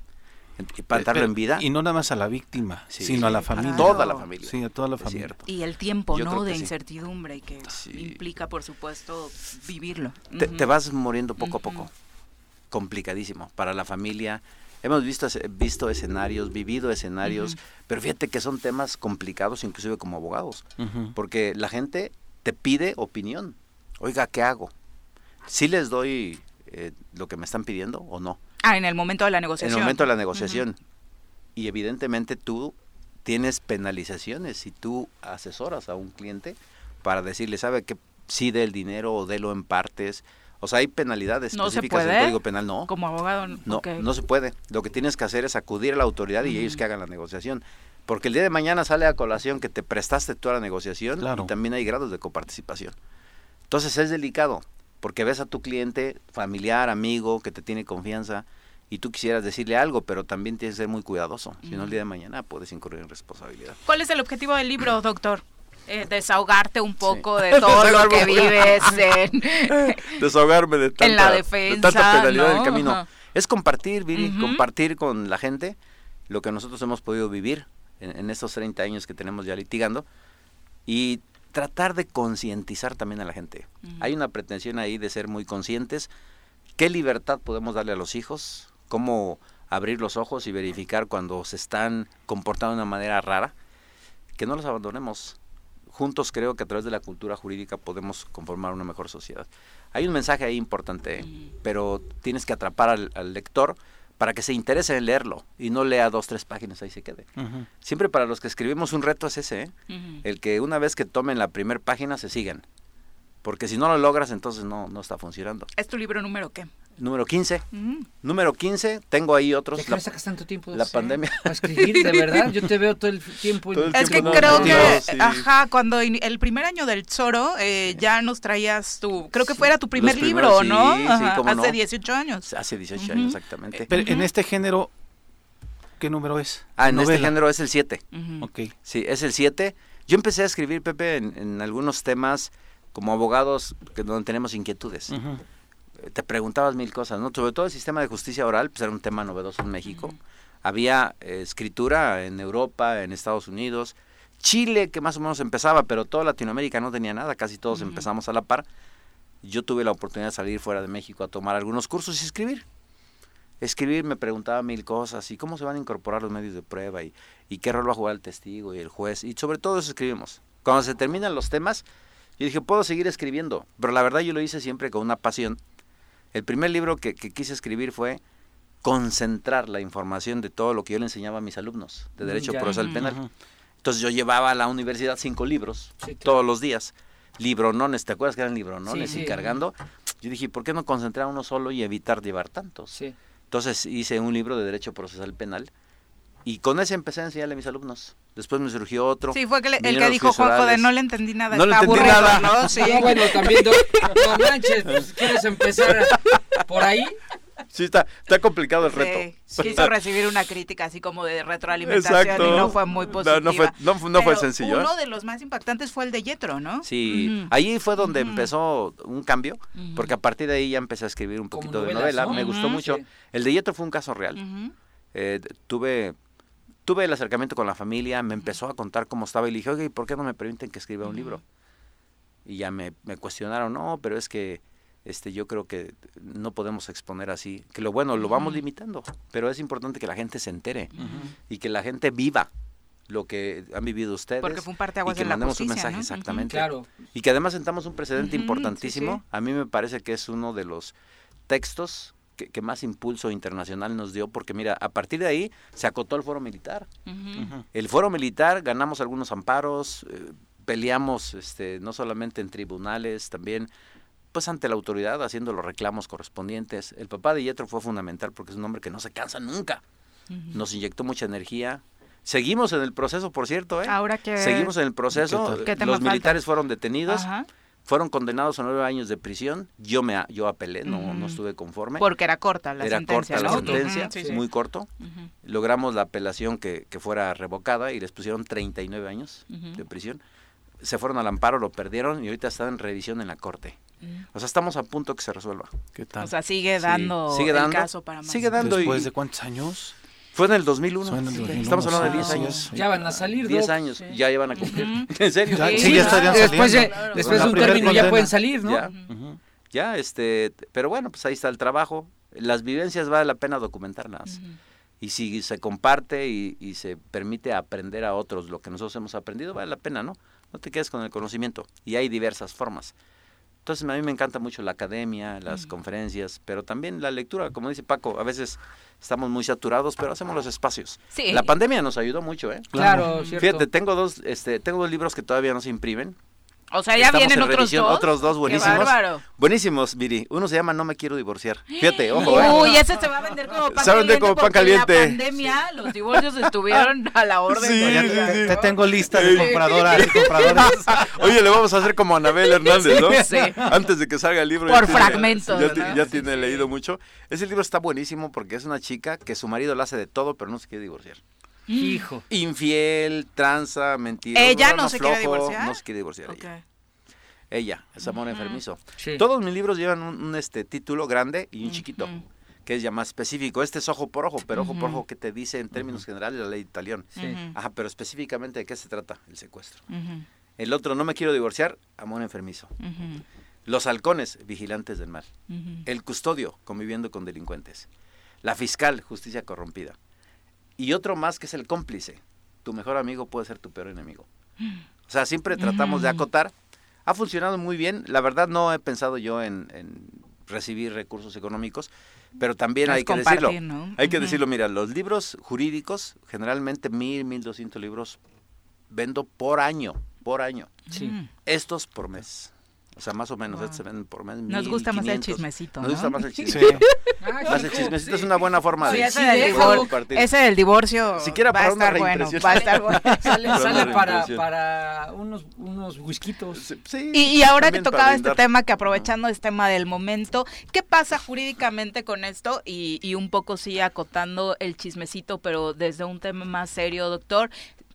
Matarlo en vida. Y no nada más a la víctima, sino a la familia. Toda la familia. Sí, a toda la familia. Y el tiempo, ¿no? De incertidumbre que implica, por supuesto, vivirlo. Te, vas muriendo poco a poco. Complicadísimo. Para la familia, hemos visto, visto escenarios, vivido escenarios, pero fíjate que son temas complicados inclusive como abogados, porque la gente te pide opinión. Oiga, ¿qué hago? ¿Sí les doy eh, lo que me están pidiendo o no? Ah, en el momento de la negociación. En el momento de la negociación. Y evidentemente tú tienes penalizaciones si tú asesoras a un cliente para decirle, ¿sabe que sí dé el dinero o délo en partes? O sea, hay penalidades no específicas del Código Penal, no. Como abogado, no. No se puede. Lo que tienes que hacer es acudir a la autoridad y ellos que hagan la negociación. Porque el día de mañana sale a colación que te prestaste tú a la negociación y también hay grados de coparticipación. Entonces es delicado, porque ves a tu cliente, familiar, amigo, que te tiene confianza, y tú quisieras decirle algo, pero también tienes que ser muy cuidadoso. Si no, el día de mañana puedes incurrir en responsabilidad. ¿Cuál es el objetivo del libro, doctor? Eh, desahogarte un poco de todo lo que vives en, desahogarme de tanta, en la defensa, penalidad del camino. Es compartir, Viri, compartir con la gente lo que nosotros hemos podido vivir en, estos 30 años que tenemos ya litigando y tratar de concientizar también a la gente. Hay una pretensión ahí de ser muy conscientes. ¿Qué libertad podemos darle a los hijos? ¿Cómo abrir los ojos y verificar cuando se están comportando de una manera rara? Que no los abandonemos juntos creo que a través de la cultura jurídica podemos conformar una mejor sociedad. Hay un mensaje ahí importante, pero tienes que atrapar al, lector para que se interese en leerlo y no lea dos, tres páginas ahí se quede. Siempre para los que escribimos un reto es ese, ¿eh? el que una vez que tomen la primera página se sigan. Porque si no lo logras, entonces no, no está funcionando. ¿Es tu libro número qué? Número 15. Número 15, tengo ahí otros. ¿De qué sacas tanto tiempo? La pandemia. Para escribir, de verdad. Yo te veo todo el tiempo. es que creo que, ajá, cuando el primer año del Zoro eh, ya nos traías tu, creo que fuera tu primer libro, ¿no? Sí, hace 18 años. Hace 18 años, exactamente. Eh, pero en este género, ¿qué número es? Ah, en este género es el 7. Ok. Sí, es el 7. Yo empecé a escribir, Pepe, en, algunos temas como abogados que donde tenemos inquietudes te preguntabas mil cosas, ¿no? Sobre todo el sistema de justicia oral, pues era un tema novedoso en México. Había eh, escritura en Europa, en Estados Unidos, Chile, que más o menos empezaba, pero toda Latinoamérica no tenía nada, casi todos empezamos a la par. Yo tuve la oportunidad de salir fuera de México a tomar algunos cursos y escribir. Escribir me preguntaba mil cosas, y cómo se van a incorporar los medios de prueba, y, y qué rol va a jugar el testigo y el juez, y sobre todo eso escribimos. Cuando se terminan los temas, yo dije, puedo seguir escribiendo, pero la verdad yo lo hice siempre con una pasión el primer libro que, quise escribir fue concentrar la información de todo lo que yo le enseñaba a mis alumnos de Derecho Procesal Penal. Entonces yo llevaba a la universidad cinco libros todos los días. Libronones, ¿te acuerdas que eran libronones y cargando? Yo dije, ¿por qué no concentrar uno solo y evitar llevar tantos? Entonces hice un libro de Derecho Procesal Penal y con ese empecé a enseñarle a mis alumnos. Después me surgió otro. Sí, fue el que dijo Juanjo de no le entendí nada. No le entendí nada. ¿no? Sí. bueno, también, no manches, ¿quieres empezar por ahí? Sí, está, está complicado el reto. Quiso recibir una crítica así como de retroalimentación y no fue muy positiva. No, fue, no, fue sencillo. Uno de los más impactantes fue el de Yetro, ¿no? Sí, ahí fue donde empezó un cambio, porque a partir de ahí ya empecé a escribir un poquito de novela. Me gustó mucho. El de Yetro fue un caso real. Eh, tuve tuve el acercamiento con la familia, me empezó a contar cómo estaba y le dije, oye, ¿y por qué no me permiten que escriba un libro? Y ya me, cuestionaron, no, pero es que este, yo creo que no podemos exponer así, que lo bueno, lo vamos limitando, pero es importante que la gente se entere y que la gente viva lo que han vivido ustedes. Porque fue un y que mandemos un mensaje, exactamente. Y que además sentamos un precedente importantísimo. A mí me parece que es uno de los textos que, más impulso internacional nos dio, porque mira, a partir de ahí se acotó el foro militar. El foro militar ganamos algunos amparos, eh, peleamos este, no solamente en tribunales, también pues ante la autoridad haciendo los reclamos correspondientes. El papá de Yetro fue fundamental porque es un hombre que no se cansa nunca. Nos inyectó mucha energía. Seguimos en el proceso, por cierto, ¿eh? Ahora que seguimos en el proceso. Los militares fueron detenidos. Fueron condenados a nueve años de prisión. Yo me yo apelé, no, no estuve conforme. Porque era corta la era sentencia. Era corta la sentencia, muy corto. Logramos la apelación que, que, fuera revocada y les pusieron 39 años de prisión. se fueron al amparo, lo perdieron y ahorita están en revisión en la corte. Mm. O sea, estamos a punto que se resuelva. ¿Qué tal? O sea, sigue dando sigue dando, el caso para más. Sigue dando. ¿Después de cuántos años? Fue en el 2001. Estamos hablando de 10 años. Ya van a salir, 10 años, ya iban a cumplir. ¿En serio? sí, ya estarían Después, de, después de un término ya pueden salir, ¿no? Ya, ya, este, pero bueno, pues ahí está el trabajo. Las vivencias vale la pena documentarlas. Y si se comparte y, y se permite aprender a otros lo que nosotros hemos aprendido, vale la pena, ¿no? No te quedes con el conocimiento. Y hay diversas formas. Entonces a mí me encanta mucho la academia, las conferencias, pero también la lectura, como dice Paco, a veces estamos muy saturados, pero hacemos los espacios. La pandemia nos ayudó mucho, ¿eh? Claro, Fíjate, tengo dos, este, tengo dos libros que todavía no se imprimen. O sea, ya vienen otros dos. Otros dos buenísimos. Buenísimos, Viri. Uno se llama No me quiero divorciar. Fíjate, ojo. ¿eh? Uy, ese se va a vender como pan se va a vender como pan caliente. La pandemia, los divorcios estuvieron a la orden. Sí, te, te, tengo lista de compradoras y compradores. Oye, le vamos a hacer como Anabel Hernández, ¿no? Sí. Antes de que salga el libro. Por fragmentos. ya, tiene leído mucho. Ese libro está buenísimo porque es una chica que su marido la hace de todo, pero no se quiere divorciar. Hijo. Infiel, tranza, mentira. Ella no se quiere divorciar. No se quiere divorciar ella. Ella, es amor enfermizo. Todos mis libros llevan un, este título grande y un chiquito, que es ya más específico. Este es ojo por ojo, pero ojo por ojo que te dice en términos generales la ley italiana. Ajá, pero específicamente de qué se trata el secuestro. El otro, no me quiero divorciar, amor enfermizo. Los halcones, vigilantes del mal. El custodio, conviviendo con delincuentes. La fiscal, justicia corrompida y otro más que es el cómplice. Tu mejor amigo puede ser tu peor enemigo. O sea, siempre tratamos de acotar. Ha funcionado muy bien. La verdad no he pensado yo en, recibir recursos económicos, pero también hay que decirlo. Hay que decirlo, mira, los libros jurídicos, generalmente mil, mil doscientos libros, vendo por año, por año. Sí. Estos por mes. O sea, más o menos, se ven por menos. Nos gusta más el chismecito. Nos gusta más el chismecito. Sí. más el chismecito es una buena forma de, ese, compartir. ese del divorcio Siquiera va, a estar bueno, va a estar bueno. sale, sale para, para unos, unos whiskitos. Sí, y, y, ahora que tocaba este tema, que aprovechando este tema del momento, ¿qué pasa jurídicamente con esto? Y, y un poco sí acotando el chismecito, pero desde un tema más serio, doctor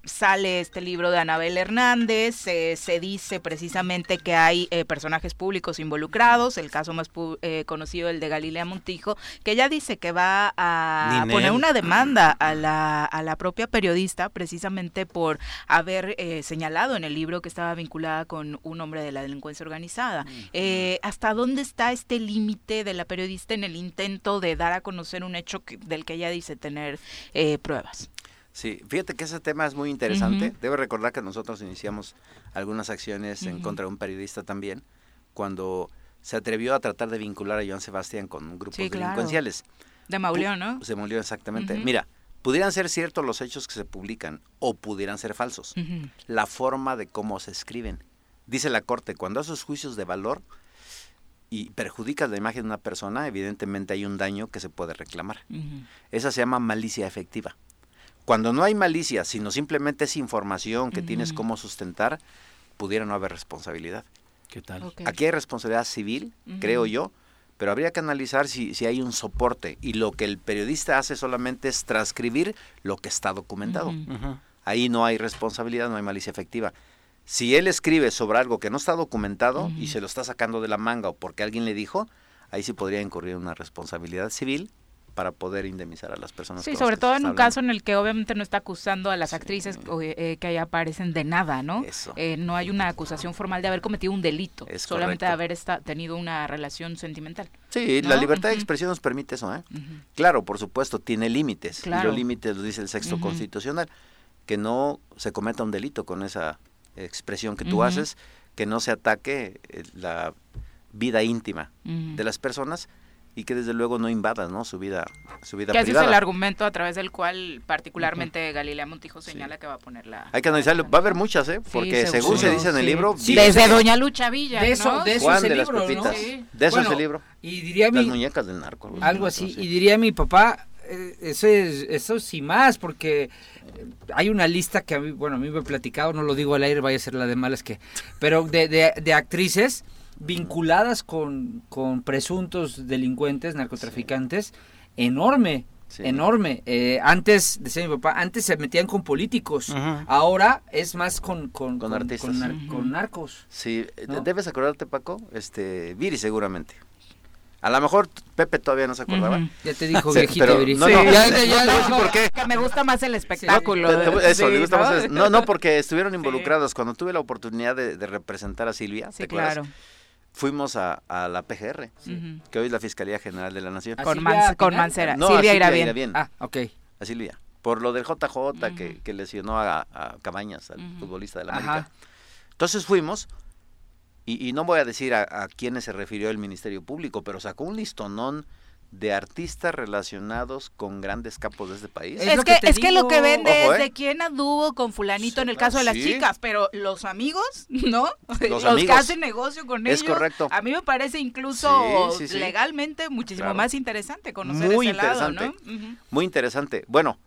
sale este libro de Anabel Hernández, se dice precisamente que hay eh, personajes públicos involucrados, el caso más eh, conocido, el de Galilea Montijo, que ella dice que va a poner una demanda a la, a la propia periodista precisamente por haber eh, señalado en el libro que estaba vinculada con un hombre de la delincuencia organizada. ¿Hasta dónde está este límite de la periodista en el intento de dar a conocer un hecho del que ella dice tener pruebas? Sí, fíjate que ese tema es muy interesante. Debo recordar que nosotros iniciamos algunas acciones en contra de un periodista también, cuando se atrevió a tratar de vincular a Joan Sebastián con grupos delincuenciales. De Mauleón, ¿no? De Mauleón, exactamente. Mira, pudieran ser ciertos los hechos que se publican o pudieran ser falsos. La forma de cómo se escriben. Dice la Corte, cuando esos juicios de valor y perjudicas la imagen de una persona, evidentemente hay un daño que se puede reclamar. Esa se llama malicia efectiva. Cuando no hay malicia, sino simplemente es información que tienes cómo sustentar, pudiera no haber responsabilidad. ¿Qué tal? Aquí hay responsabilidad civil, creo yo, pero habría que analizar si, si, hay un soporte y lo que el periodista hace solamente es transcribir lo que está documentado. Ahí no hay responsabilidad, no hay malicia efectiva. Si él escribe sobre algo que no está documentado y se lo está sacando de la manga o porque alguien le dijo, ahí sí podría incurrir una responsabilidad civil para poder indemnizar a las personas. Sí, sobre todo en un caso en el que obviamente no está acusando a las actrices eh, que ahí aparecen de nada, ¿no? Eh, no hay una acusación formal de haber cometido un delito, solamente de haber tenido una relación sentimental. Sí, la libertad de expresión nos permite eso, ¿eh? Claro, por supuesto, tiene límites. Y los límites lo dice el sexto constitucional, que no se cometa un delito con esa expresión que tú haces, que no se ataque eh, la vida íntima de las personas y que desde luego no invadas ¿no? su vida su vida que ese es el argumento a través del cual particularmente Galilea Montijo señala que va a poner la hay que analizarlo. va a haber muchas ¿eh? porque según se dice en el libro desde Doña Lucha Villa de eso, de eso es el libro de eso es el libro. y diría las muñecas del narco algo así y diría mi papá eh, eso es eso sí más porque hay una lista que a mí bueno a mí me he platicado no lo digo al aire vaya a ser la de malas que pero de, de, de actrices vinculadas con, con presuntos delincuentes, narcotraficantes, enorme. enorme. Eh, antes, decía mi papá, antes se metían con políticos, ahora es más con, con, con, artistas. Con, narcos. Sí, debes acordarte, Paco, este, Viri seguramente. A lo mejor Pepe todavía no se acordaba. Ya te dijo viejito pero. No, no, ya, ya, no, ¿por qué? Que me gusta más el espectáculo. eso, le gusta más. no, no, porque estuvieron involucrados. Cuando tuve la oportunidad de, de representar a Silvia, ¿te claro fuimos a, a la PGR, que hoy es la Fiscalía General de la Nación. Con, con Mancera. No, Silvia. Ah, ok. A Silvia. Por lo del JJ que, que, lesionó a, a Cabañas, al futbolista de la América. Entonces fuimos, y, y, no voy a decir a, a quiénes se refirió el Ministerio Público, pero sacó un listonón de artistas relacionados con grandes capos de este país. Es, que, es que lo que vende es ¿eh? de quién anduvo con fulanito en el caso de las chicas, pero los amigos, ¿no? Los, que hacen negocio con es ellos. correcto. A mí me parece incluso legalmente muchísimo más interesante conocer Muy ese interesante. lado, ¿no? Muy interesante. Bueno,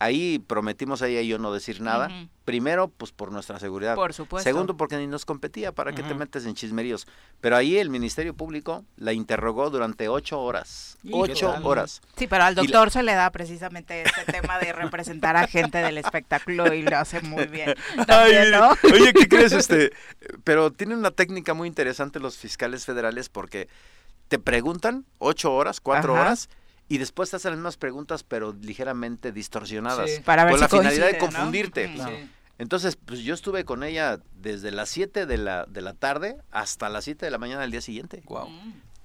ahí prometimos ella y yo no decir nada. Primero, pues por nuestra seguridad. Por supuesto. Segundo, porque ni nos competía. ¿Para qué te metes en chismeríos? Pero ahí el Ministerio Público la interrogó durante ocho horas. ocho horas. Sí, pero al doctor se le da precisamente este tema de representar a gente del espectáculo y lo hace muy bien. Oye, ¿qué crees? este Pero tienen una técnica muy interesante los fiscales federales porque te preguntan ocho horas, cuatro horas y después te hacen las mismas preguntas pero ligeramente distorsionadas Para ver con si la finalidad de confundirte. Entonces, pues yo estuve con ella desde las 7 de la, de la tarde hasta las 7 de la mañana del día siguiente. Wow.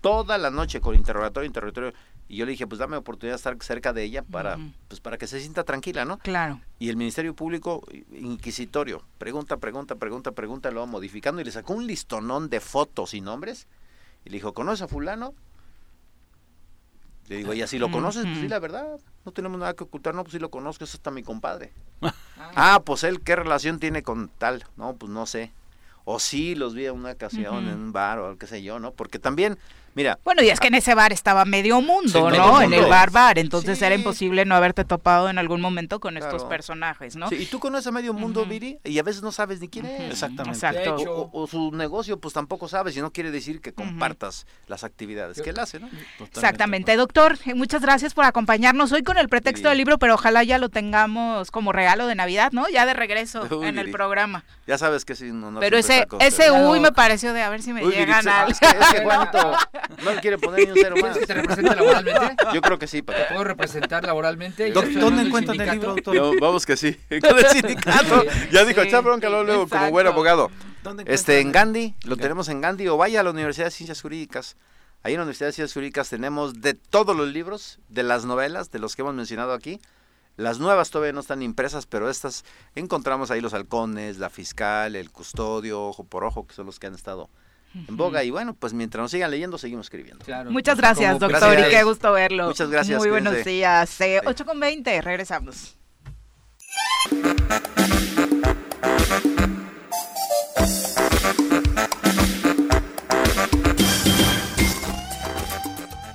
Toda la noche con interrogatorio, interrogatorio. Y yo le dije, pues dame oportunidad de estar cerca de ella para, pues para que se sienta tranquila, ¿no? Claro. Y el Ministerio Público, inquisitorio, pregunta, pregunta, pregunta, pregunta, lo va modificando y le sacó un listonón de fotos y nombres. Y le dijo, ¿conoces a fulano? Le digo, ¿y así lo conoces? Pues sí, la verdad, no tenemos nada que ocultar, no, pues sí lo conozco, es hasta mi compadre. ah, pues él, ¿qué relación tiene con tal? No, pues no sé. O sí, los vi en una ocasión en un bar o qué sé yo, ¿no? Porque también Mira. Bueno, y es que en ese bar estaba medio mundo, ¿no? En el bar bar, entonces era imposible no haberte topado en algún momento con estos personajes, ¿no? Sí, y tú conoces a medio mundo, Viri, y a veces no sabes ni quién es. Exactamente. O, su negocio, pues tampoco sabes, y no quiere decir que compartas las actividades que él hace, ¿no? Exactamente. Doctor, eh, muchas gracias por acompañarnos hoy con el pretexto del libro, pero ojalá ya lo tengamos como regalo de Navidad, ¿no? Ya de regreso en el programa. Ya sabes que sí, no, no Pero ese, ese uy me pareció de a ver si me llegan al... Es que, es que no le quiere poner ni un cero más. que te represente laboralmente? Yo creo que sí, ¿Te puedo representar laboralmente? ¿Dónde encuentran el libro, doctor? vamos que sí. En el sindicato. Ya dijo, echa bronca luego como buen abogado. Este, en Gandhi, lo tenemos en Gandhi, o vaya a la Universidad de Ciencias Jurídicas. Ahí en la Universidad de Ciencias Jurídicas tenemos de todos los libros, de las novelas, de los que hemos mencionado aquí. Las nuevas todavía no están impresas, pero estas encontramos ahí los halcones, la fiscal, el custodio, ojo por ojo, que son los que han estado en boga. Y bueno, pues mientras nos sigan leyendo, seguimos escribiendo. Muchas gracias, doctor, y qué gusto verlo. Muchas gracias. Muy buenos días. 8 con 20, regresamos.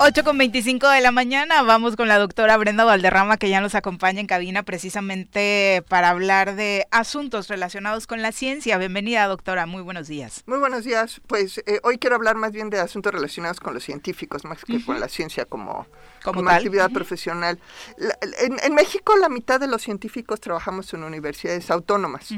8 con 25 de la mañana, vamos con la doctora Brenda Valderrama que ya nos acompaña en cabina precisamente para hablar de asuntos relacionados con la ciencia. Bienvenida doctora, muy buenos días. Muy buenos días, pues eh, hoy quiero hablar más bien de asuntos relacionados con los científicos, más que con la ciencia como, como, actividad profesional. en, México la mitad de los científicos trabajamos en universidades autónomas.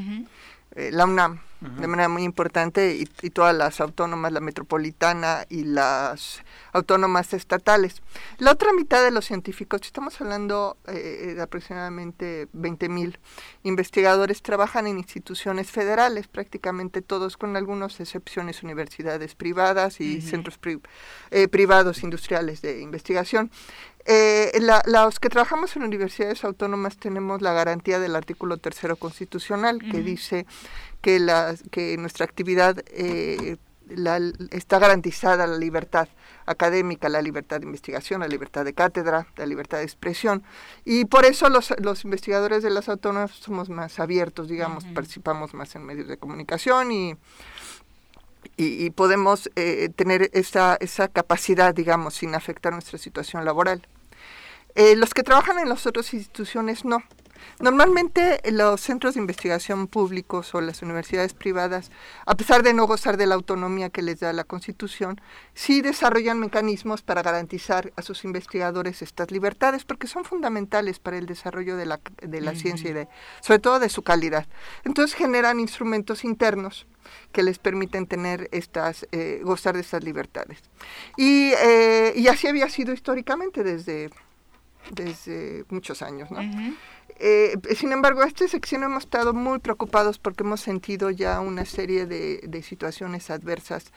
Eh, la UNAM, de manera muy importante, y, y, todas las autónomas, la metropolitana y las autónomas estatales. La otra mitad de los científicos, estamos hablando eh, de aproximadamente 20 mil investigadores, trabajan en instituciones federales, prácticamente todos, con algunas excepciones, universidades privadas y centros eh, privados industriales de investigación. Eh, los que trabajamos en universidades autónomas tenemos la garantía del artículo tercero constitucional que dice que, la, que nuestra actividad eh, la, está garantizada la libertad académica, la libertad de investigación, la libertad de cátedra, la libertad de expresión. Y por eso los, los investigadores de las autónomas somos más abiertos, digamos, participamos más en medios de comunicación y, y, podemos eh, tener esa, esa capacidad, digamos, sin afectar nuestra situación laboral. Eh, los que trabajan en las otras instituciones no. Normalmente los centros de investigación públicos o las universidades privadas, a pesar de no gozar de la autonomía que les da la Constitución, sí desarrollan mecanismos para garantizar a sus investigadores estas libertades, porque son fundamentales para el desarrollo de la, de la ciencia y de, sobre todo de su calidad. Entonces generan instrumentos internos que les permiten tener estas, eh, gozar de estas libertades. Y, eh, y así había sido históricamente desde, desde muchos años, ¿no? Eh, sin embargo, esta sección hemos estado muy preocupados porque hemos sentido ya una serie de, de situaciones adversas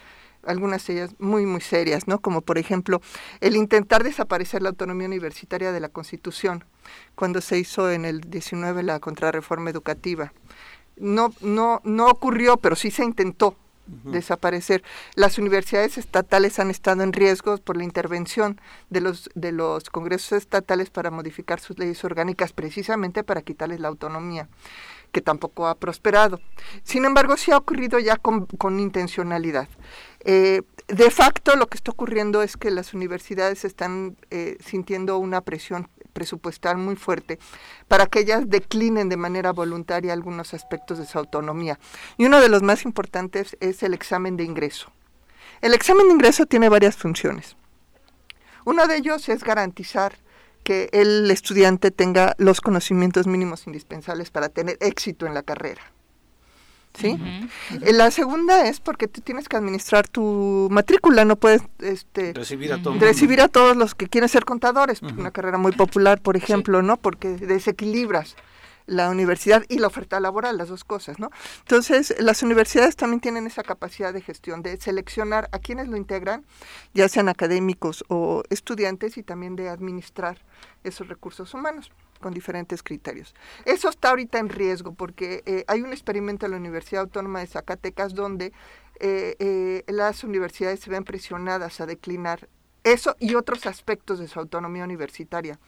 algunas de ellas muy, muy serias, ¿no? Como por ejemplo el intentar desaparecer la autonomía universitaria de la Constitución, cuando se hizo en el 19 la contrarreforma educativa. No, no, no ocurrió, pero sí se intentó desaparecer. Las universidades estatales han estado en riesgo por la intervención de los, de los congresos estatales para modificar sus leyes orgánicas precisamente para quitarles la autonomía, que tampoco ha prosperado. Sin embargo, sí ha ocurrido ya con, intencionalidad. Eh, de facto, lo que está ocurriendo es que las universidades están eh, sintiendo una presión presupuestal muy fuerte para que ellas declinen de manera voluntaria algunos aspectos de su autonomía. Y uno de los más importantes es el examen de ingreso. El examen de ingreso tiene varias funciones. Uno de ellos es garantizar que el estudiante tenga los conocimientos mínimos indispensables para tener éxito en la carrera. ¿Sí? Eh, la segunda es porque tú tienes que administrar tu matrícula, no puedes este, recibir, a, todos recibir a todos los que quieren ser contadores, una carrera muy popular, por ejemplo, ¿no? Porque desequilibras la universidad y la oferta laboral, las dos cosas, ¿no? Entonces, las universidades también tienen esa capacidad de gestión, de seleccionar a quienes lo integran, ya sean académicos o estudiantes, y también de administrar esos recursos humanos con diferentes criterios. Eso está ahorita en riesgo porque eh, hay un experimento en la Universidad Autónoma de Zacatecas donde eh, eh, las universidades se ven presionadas a declinar eso y otros aspectos de su autonomía universitaria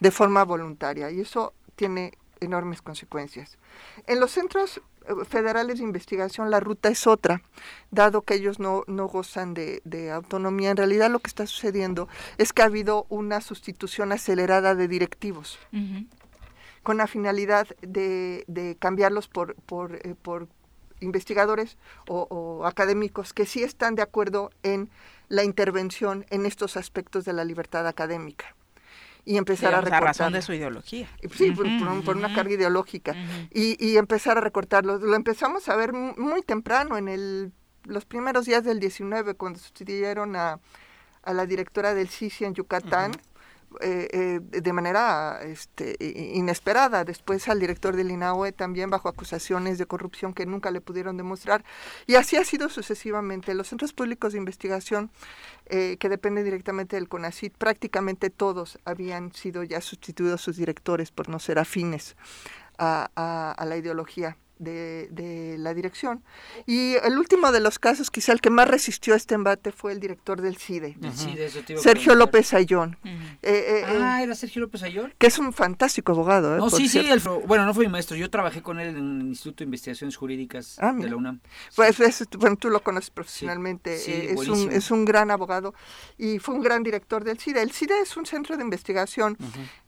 de forma voluntaria y eso tiene enormes consecuencias. En los centros federales de investigación la ruta es otra, dado que ellos no, no gozan de, autonomía. En realidad lo que está sucediendo es que ha habido una sustitución acelerada de directivos. con la finalidad de, de cambiarlos por, por, eh, por investigadores o, o, académicos que sí están de acuerdo en la intervención en estos aspectos de la libertad académica y empezar a recortar. La razón de su ideología. Sí, por, una carga ideológica. y, y, empezar a recortarlo. Lo empezamos a ver muy temprano, en el, los primeros días del 19, cuando sustituyeron a, a la directora del CICI en Yucatán. Eh, eh, de manera este, inesperada. Después al director del INAOE también bajo acusaciones de corrupción que nunca le pudieron demostrar. Y así ha sido sucesivamente. Los centros públicos de investigación eh, que dependen directamente del CONACIT, prácticamente todos habían sido ya sustituidos sus directores por no ser afines a la ideología de, la dirección. Y el último de los casos, quizá el que más resistió a este embate, fue el director del CIDE, Sergio López Ayón. Eh, eh, ah, era Sergio López Ayón. Que es un fantástico abogado. ¿eh? No, sí, sí, bueno, no fue mi maestro, yo trabajé con él en el Instituto de Investigaciones Jurídicas ah, de la UNAM. Pues bueno, tú lo conoces profesionalmente, es, un, es un gran abogado y fue un gran director del CIDE. El CIDE es un centro de investigación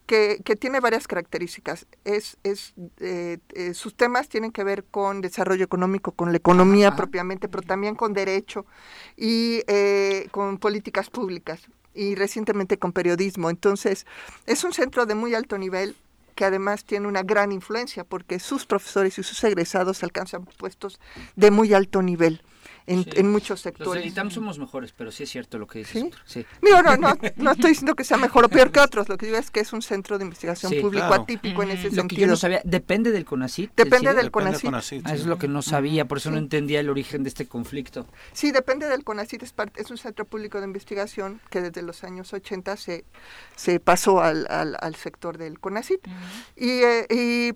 que, que, tiene varias características. Es, es, eh, eh, sus temas tienen que ver con desarrollo económico, con la economía propiamente, pero también con derecho y eh, con políticas públicas y recientemente con periodismo. Entonces, es un centro de muy alto nivel que además tiene una gran influencia porque sus profesores y sus egresados alcanzan puestos de muy alto nivel en, muchos sectores. Los ITAM somos mejores, pero sí es cierto lo que dices. ¿Sí? no, no, no estoy diciendo que sea mejor o peor que otros, lo que digo es que es un centro de investigación público atípico en ese sentido. Lo que yo no sabía, ¿depende del CONACIT? Depende del CONACIT. Ah, es lo que no sabía, por eso no entendía el origen de este conflicto. Sí, depende del CONACIT, es, es un centro público de investigación que desde los años 80 se, se pasó al, al, sector del CONACIT. y, eh, y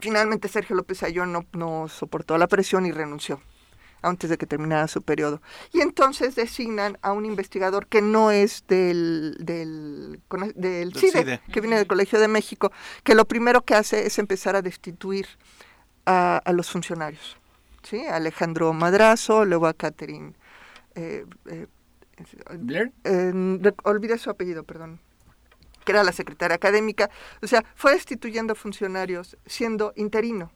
finalmente Sergio López Ayón no, no soportó la presión y renunció antes de que terminara su periodo. Y entonces designan a un investigador que no es del, del, del, CIDE, que viene del Colegio de México, que lo primero que hace es empezar a destituir a, a los funcionarios. ¿sí? Alejandro Madrazo, luego a Catherine... Eh, eh, ¿Blair? olvidé su apellido, perdón. que era la secretaria académica, o sea, fue destituyendo funcionarios siendo interino.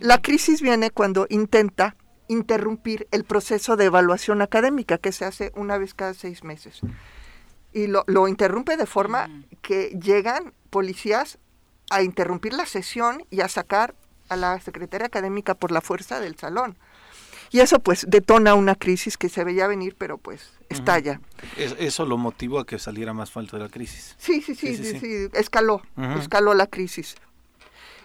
La crisis viene cuando intenta interrumpir el proceso de evaluación académica que se hace una vez cada seis meses. Y lo, lo interrumpe de forma que llegan policías a interrumpir la sesión y a sacar a la secretaria académica por la fuerza del salón. Y eso pues detona una crisis que se veía venir, pero pues estalla. eso lo motivó a que saliera más falta de la crisis. Sí, sí, sí, sí, sí, escaló, escaló la crisis.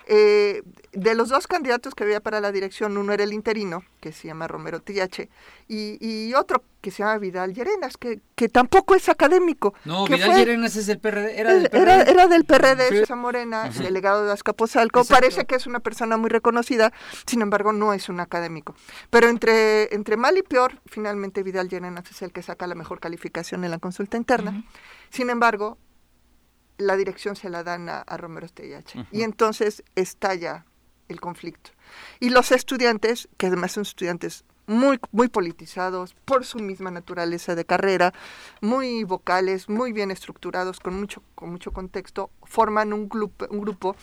Eh, de los dos candidatos que había para la dirección, uno era el interino, que se llama Romero Tillache, y, otro que se llama Vidal Llerenas, que, que tampoco es académico. No, Vidal Llerenas es el PRD, era del PRD. Era, del PRD, sí. Morena, delegado de Azcapotzalco. Parece que es una persona muy reconocida, sin embargo no es un académico. Pero entre, entre mal y peor, finalmente Vidal Llerenas es el que saca la mejor calificación en la consulta interna. Sin embargo, la dirección se la dan a, Romero Estellache. Y entonces estalla el conflicto. Y los estudiantes, que además son estudiantes muy, muy politizados por su misma naturaleza de carrera, muy vocales, muy bien estructurados, con mucho, con mucho contexto, forman un, grupo, un grupo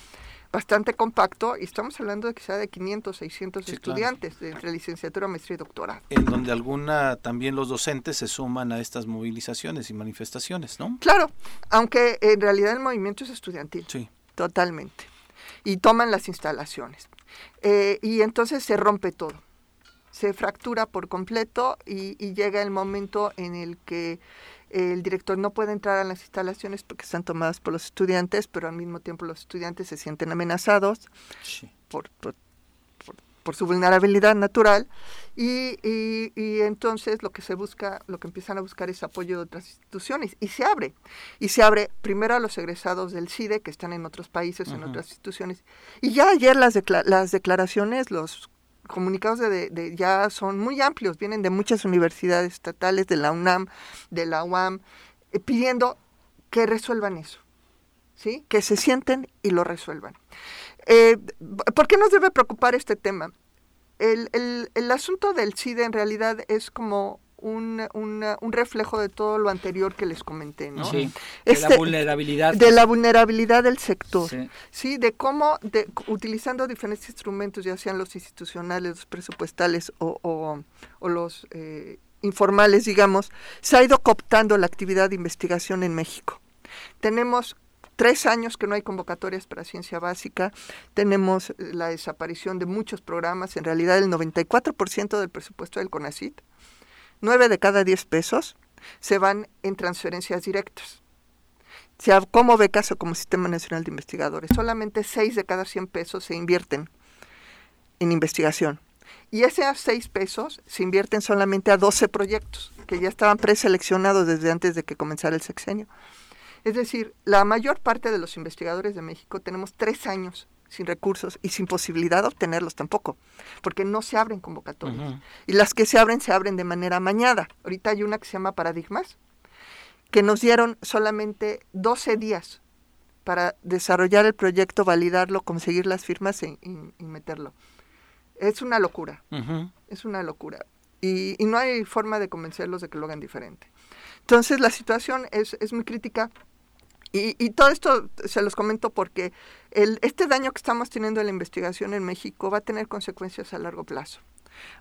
bastante compacto y estamos hablando de quizá de 500, 600 estudiantes de entre licenciatura, maestría y doctorado. En donde alguna también los docentes se suman a estas movilizaciones y manifestaciones, ¿no? Claro, aunque en realidad el movimiento es estudiantil. Sí. Totalmente. Y toman las instalaciones. Eh, y entonces se rompe todo. Se fractura por completo y, y llega el momento en el que el director no puede entrar a las instalaciones porque están tomadas por los estudiantes, pero al mismo tiempo los estudiantes se sienten amenazados por, por, su vulnerabilidad natural y, y, entonces lo que se busca, lo que empiezan a buscar es apoyo de otras instituciones y se abre. Y se abre primero a los egresados del CIDE que están en otros países, en otras instituciones. Y ya ayer las, las declaraciones, los comunicados de, ya son muy amplios, vienen de muchas universidades estatales, de la UNAM, de la UAM, eh, pidiendo que resuelvan eso, ¿sí? Que se sienten y lo resuelvan. Eh, ¿Por qué nos debe preocupar este tema? El, el, el asunto del CIDE en realidad es como un, un, reflejo de todo lo anterior que les comenté, ¿no? Sí, de la este, vulnerabilidad. De la vulnerabilidad del sector, sí, de cómo, de, utilizando diferentes instrumentos, ya sean los institucionales, los presupuestales o, o, los eh, informales, digamos, se ha ido cooptando la actividad de investigación en México. Tenemos tres años que no hay convocatorias para ciencia básica, tenemos la desaparición de muchos programas, en realidad el 94% del presupuesto del CONACIT 9 de cada 10 pesos se van en transferencias directas, sea como becas o como Sistema Nacional de Investigadores. Solamente 6 de cada 100 pesos se invierten en investigación. Y esos 6 pesos se invierten solamente a 12 proyectos que ya estaban preseleccionados desde antes de que comenzara el sexenio. Es decir, la mayor parte de los investigadores de México tenemos tres años sin recursos y sin posibilidad de obtenerlos tampoco, porque no se abren convocatorias. Y las que se abren, se abren de manera amañada. Ahorita hay una que se llama Paradigmas, que nos dieron solamente 12 días para desarrollar el proyecto, validarlo, conseguir las firmas y, meterlo. Es una locura, es una locura. Y, no hay forma de convencerlos de que lo hagan diferente. Entonces la situación es, es muy crítica y, todo esto se los comento porque el, este daño que estamos teniendo en la investigación en México va a tener consecuencias a largo plazo.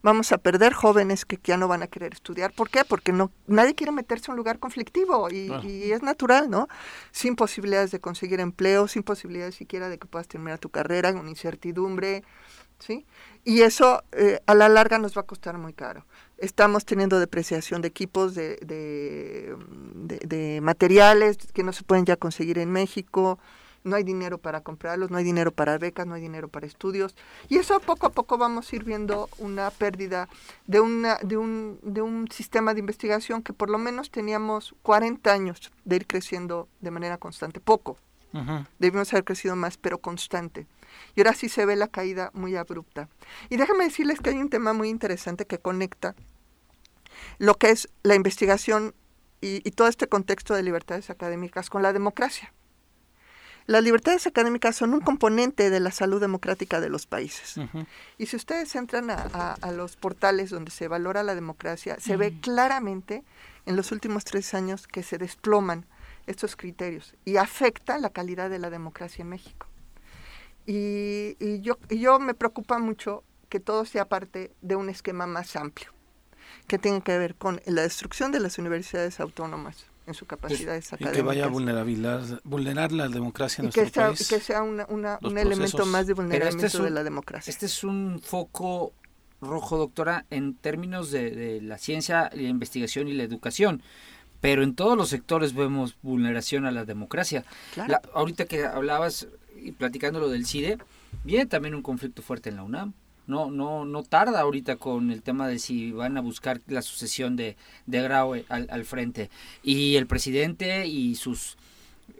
Vamos a perder jóvenes que ya no van a querer estudiar. ¿Por qué? Porque no, nadie quiere meterse en un lugar conflictivo y, y, es natural, ¿no? Sin posibilidades de conseguir empleo, sin posibilidades siquiera de que puedas terminar tu carrera, con incertidumbre, ¿sí? Y eso eh, a la larga nos va a costar muy caro. Estamos teniendo depreciación de equipos, de, de, materiales que no se pueden ya conseguir en México, no hay dinero para comprarlos, no hay dinero para becas, no hay dinero para estudios. Y eso poco a poco vamos a ir viendo una pérdida de, una, de, un, de un sistema de investigación que por lo menos teníamos 40 años de ir creciendo de manera constante. Poco. Debimos haber crecido más, pero constante. Y ahora sí se ve la caída muy abrupta. Y déjame decirles que hay un tema muy interesante que conecta lo que es la investigación y, todo este contexto de libertades académicas con la democracia. Las libertades académicas son un componente de la salud democrática de los países. Y si ustedes entran a, los portales donde se valora la democracia, se ve claramente en los últimos tres años que se desploman estos criterios y afecta la calidad de la democracia en México. Y, yo, y yo me preocupa mucho que todo sea parte de un esquema más amplio, que tenga que ver con la destrucción de las universidades autónomas, en su capacidad pues, académicas. Y que vaya a vulnerar, vulnerar la democracia en nuestro que sea, país. que sea un elemento más de este vulneramiento de la democracia. Este es un foco rojo, doctora, en términos de, la ciencia, la investigación y la educación. Pero en todos los sectores vemos vulneración a la democracia. ahorita que hablabas y platicando lo del CIDE, viene también un conflicto fuerte en la UNAM no, no, no tarda ahorita con el tema de si van a buscar la sucesión de, de al, al frente. Y el presidente y sus,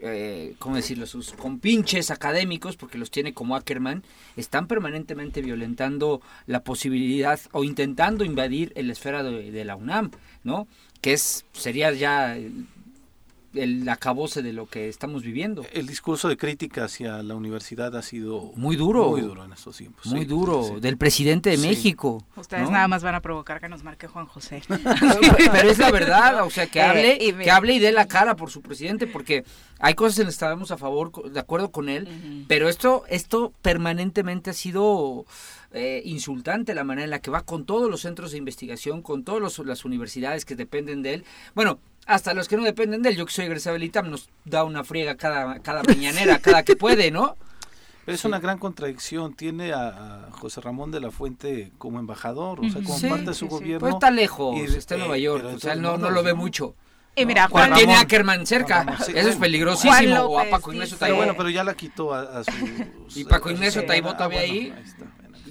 eh, ¿cómo decirlo?, sus compinches académicos, porque los tiene como Ackerman, están permanentemente violentando la posibilidad o intentando invadir la esfera de, de la UNAM, ¿no? Que es, sería ya el acabose de lo que estamos viviendo. El discurso de crítica hacia la universidad ha sido muy duro, muy duro en estos tiempos. Muy duro, del presidente de México. Ustedes nada más van a provocar que nos marque Juan José. Pero es la verdad, o sea, que hable, y que hable y dé la cara por su presidente, porque hay cosas en las que estamos a favor, de acuerdo con él, pero esto, esto permanentemente ha sido eh, insultante la manera en la que va con todos los centros de investigación, con todas las universidades que dependen de él. Bueno, hasta los que no dependen de él. Yo que soy egresado del ITAM nos da una friega cada, cada mañanera, cada que puede, ¿no? Pero es una gran contradicción. Tiene a, José Ramón de la Fuente como embajador, o sea, como parte de su gobierno. Pues está lejos, está en Nueva eh, York, o sea, no, no lo ve mucho. Y mira, Juan, tiene a Ackerman cerca. Eso es peligrosísimo. o a Paco Ignacio Pero bueno, pero ya la quitó a, su. y Paco Ignacio Taibo todavía ahí.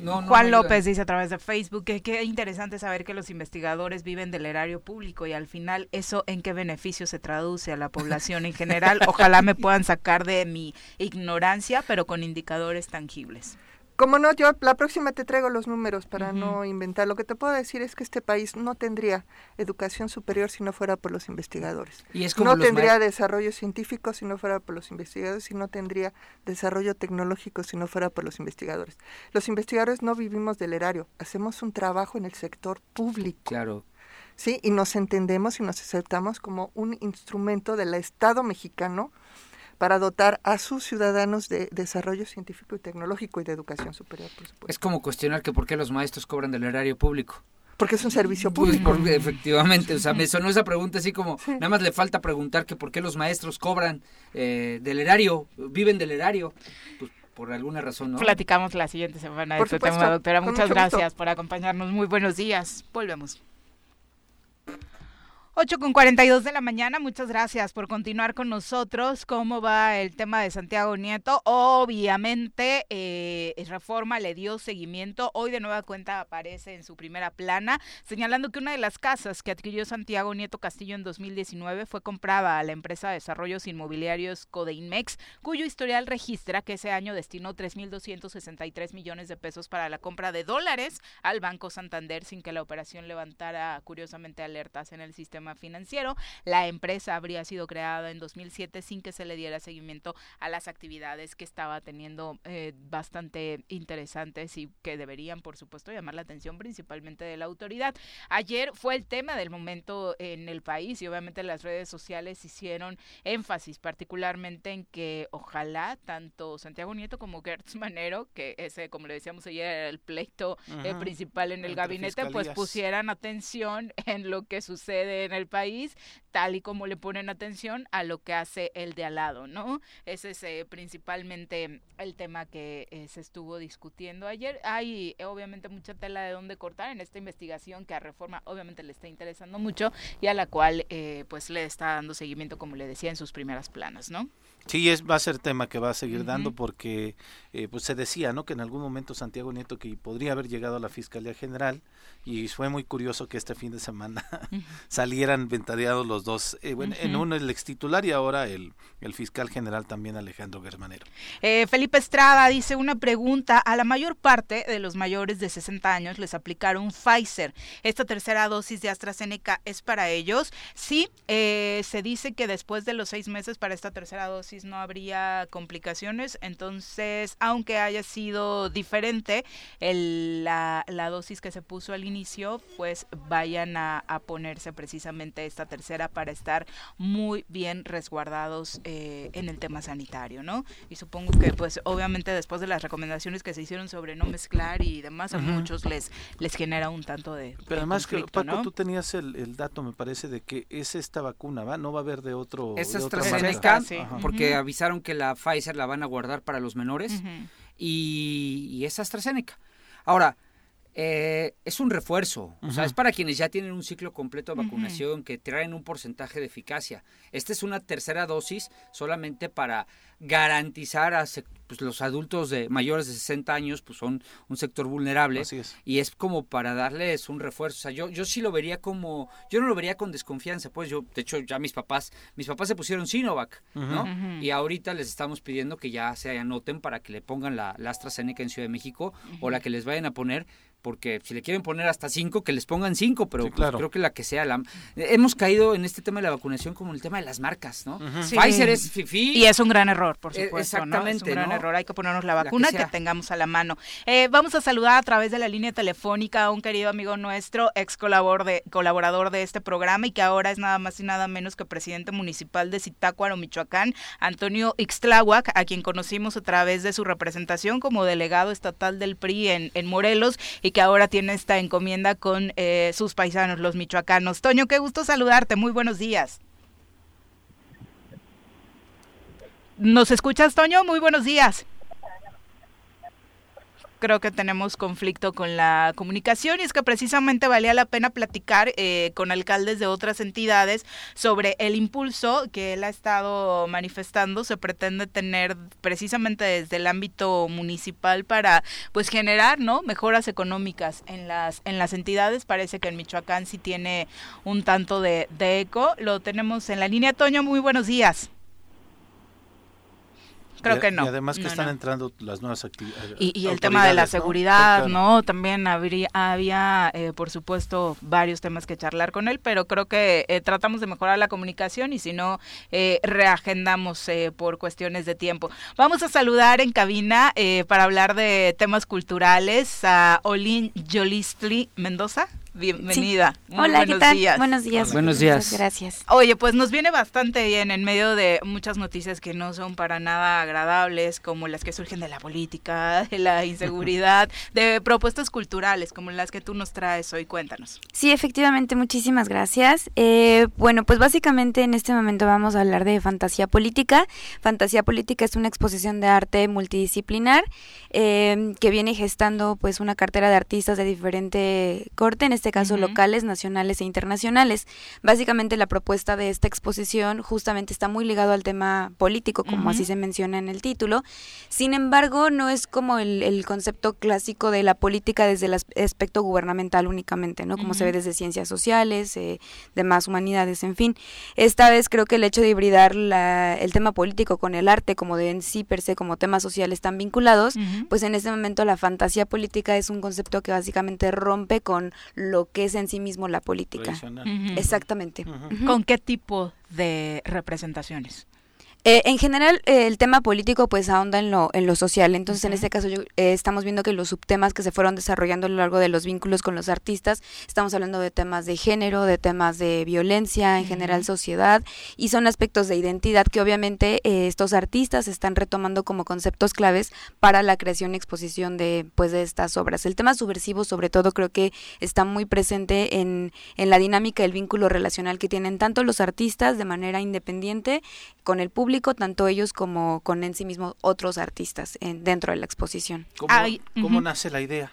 Juan López dice a través de Facebook que qué interesante saber que los investigadores viven del erario público y al final eso en qué beneficio se traduce a la población en general. Ojalá me puedan sacar de mi ignorancia, pero con indicadores tangibles. Como no, yo la próxima te traigo los números para no inventar. Lo que te puedo decir es que este país no tendría educación superior si no fuera por los investigadores. ¿Y es no tendría desarrollo científico si no fuera por los investigadores y no tendría desarrollo tecnológico si no fuera por los investigadores. Los investigadores no vivimos del erario, hacemos un trabajo en el sector público. Claro. Sí, y nos entendemos y nos aceptamos como un instrumento del Estado mexicano para dotar a sus ciudadanos de desarrollo científico y tecnológico y de educación superior, por supuesto. Es como cuestionar que por qué los maestros cobran del erario público. Porque es un servicio pues, público. efectivamente, o sea, me sonó esa pregunta así como, nada más le falta preguntar que por qué los maestros cobran eh, del erario, viven del erario. Pues por alguna razón, ¿no? Platicamos la siguiente semana de este tema, doctora. Muchas gracias por acompañarnos. Muy buenos días. Volvemos. 8 con 42 de la mañana, muchas gracias por continuar con nosotros. ¿Cómo va el tema de Santiago Nieto? Obviamente, eh, Reforma le dio seguimiento. Hoy de nueva cuenta aparece en su primera plana, señalando que una de las casas que adquirió Santiago Nieto Castillo en 2019 fue comprada a la empresa de desarrollos inmobiliarios Codeinmex, cuyo historial registra que ese año destinó 3.263 millones de pesos para la compra de dólares al Banco Santander sin que la operación levantara curiosamente alertas en el sistema financiero. La empresa habría sido creada en 2007 sin que se le diera seguimiento a las actividades que estaba teniendo eh, bastante interesantes y que deberían, por supuesto, llamar la atención principalmente de la autoridad. Ayer fue el tema del momento en el país y obviamente las redes sociales hicieron énfasis particularmente en que ojalá tanto Santiago Nieto como Gertz Manero, que ese, como le decíamos ayer, era el pleito eh, principal en el gabinete, pues pusieran atención en lo que sucede en el país, tal y como le ponen atención a lo que hace el de al lado, ¿no? Ese es eh, principalmente el tema que eh, se estuvo discutiendo ayer. Hay eh, obviamente mucha tela de dónde cortar en esta investigación que a Reforma obviamente le está interesando mucho y a la cual pues le está dando seguimiento, como le decía, en sus primeras planas, ¿no? Sí, es, va a ser tema que va a seguir dando porque pues se decía no que en algún momento Santiago Nieto que podría haber llegado a la Fiscalía General y fue muy curioso que este fin de semana salieran ventadeados los dos, eh, bueno, en uno el ex titular y ahora el, el fiscal general también Alejandro Germanero. Eh, Felipe Estrada dice una pregunta, a la mayor parte de los mayores de 60 años les aplicaron Pfizer, ¿esta tercera dosis de AstraZeneca es para ellos? Sí, eh, se dice que después de los seis meses para esta tercera dosis no habría complicaciones, entonces aunque haya sido diferente el, la, la dosis que se puso al inicio, pues vayan a, ponerse precisamente esta tercera para estar muy bien resguardados eh, en el tema sanitario, ¿no? Y supongo que pues obviamente después de las recomendaciones que se hicieron sobre no mezclar y demás, a muchos les les genera un tanto de... Pero además, que, Paco, tú tenías el, dato, me parece, de que es esta vacuna, ¿va? No va a haber de otro... Es AstraZeneca, porque avisaron que la Pfizer la van a guardar para los menores y, y es AstraZeneca. Ahora, eh, es un refuerzo, o sea, es para quienes ya tienen un ciclo completo de vacunación, que traen un porcentaje de eficacia. Esta es una tercera dosis solamente para garantizar a pues, los adultos de mayores de 60 años, pues son un sector vulnerable. Y es como para darles un refuerzo. O sea, yo, yo sí lo vería como, yo no lo vería con desconfianza, pues yo, de hecho, ya mis papás, mis papás se pusieron Sinovac, ¿no? Y ahorita les estamos pidiendo que ya se anoten para que le pongan la, la AstraZeneca en Ciudad de México o la que les vayan a poner porque si le quieren poner hasta cinco, que les pongan cinco, pero pues, creo que la que sea la... Hemos caído en este tema de la vacunación como el tema de las marcas, ¿no? Pfizer es fifi. Y es un gran error, por e, supuesto, Exactamente, ¿no? Es un gran error, hay que ponernos la vacuna que, tengamos a la mano. Eh, vamos a saludar a través de la línea telefónica a un querido amigo nuestro, ex colaborador de, colaborador de este programa y que ahora es nada más y nada menos que presidente municipal de Zitácuaro, Michoacán, Antonio Ixtláhuac, a quien conocimos a través de su representación como delegado estatal del PRI en, en Morelos y que ahora tiene esta encomienda con eh, sus paisanos, los michoacanos. Toño, qué gusto saludarte, muy buenos días. ¿Nos escuchas, Toño? Muy buenos días creo que tenemos conflicto con la comunicación y es que precisamente valía la pena platicar eh, con alcaldes de otras entidades sobre el impulso que él ha estado manifestando, se pretende tener precisamente desde el ámbito municipal para pues generar no mejoras económicas en las en las entidades. Parece que en Michoacán sí tiene un tanto de, de eco. Lo tenemos en la línea. Toño muy buenos días Creo que no. Y además que están entrando las nuevas actividades. Y, el tema de la seguridad, ¿no? También habría, había, eh, por supuesto, varios temas que charlar con él, pero creo que eh, tratamos de mejorar la comunicación y si no, eh, reagendamos por cuestiones de tiempo. Vamos a saludar en cabina para hablar de temas culturales a Olin Yolistli Mendoza. Bienvenida. Hola, buenos ¿qué tal? Días. Buenos días. Buenos días. gracias. Oye, pues nos viene bastante bien en medio de muchas noticias que no son para nada agradables, como las que surgen de la política, de la inseguridad, de propuestas culturales, como las que tú nos traes hoy. Cuéntanos. Sí, efectivamente, muchísimas gracias. Eh, bueno, pues básicamente en este momento vamos a hablar de fantasía política. Fantasía política es una exposición de arte multidisciplinar eh, que viene gestando pues una cartera de artistas de diferente corte. En este caso locales, nacionales e internacionales. Básicamente la propuesta de esta exposición justamente está muy ligado al tema político, como así se menciona en el título. Sin embargo, no es como el, concepto clásico de la política desde el aspecto gubernamental únicamente, ¿no? Como se ve desde ciencias sociales, eh, demás humanidades, en fin. Esta vez creo que el hecho de hibridar la, el tema político con el arte, como de en sí per se, como temas sociales están vinculados, pues en este momento la fantasía política es un concepto que básicamente rompe con lo que es en sí mismo la política. Exactamente. ¿Con qué tipo de representaciones? Eh, en general, eh, el tema político pues ahonda en lo, en lo social. Entonces, en este caso, yo, eh, estamos viendo que los subtemas que se fueron desarrollando a lo largo de los vínculos con los artistas, estamos hablando de temas de género, de temas de violencia, en general sociedad, y son aspectos de identidad que obviamente estos artistas están retomando como conceptos claves para la creación y exposición de, pues, de estas obras. El tema subversivo, sobre todo, creo que está muy presente en, en la dinámica del vínculo relacional que tienen tanto los artistas de manera independiente con el público, tanto ellos como con en sí mismos otros artistas en, dentro de la exposición. ¿Cómo, nace la idea?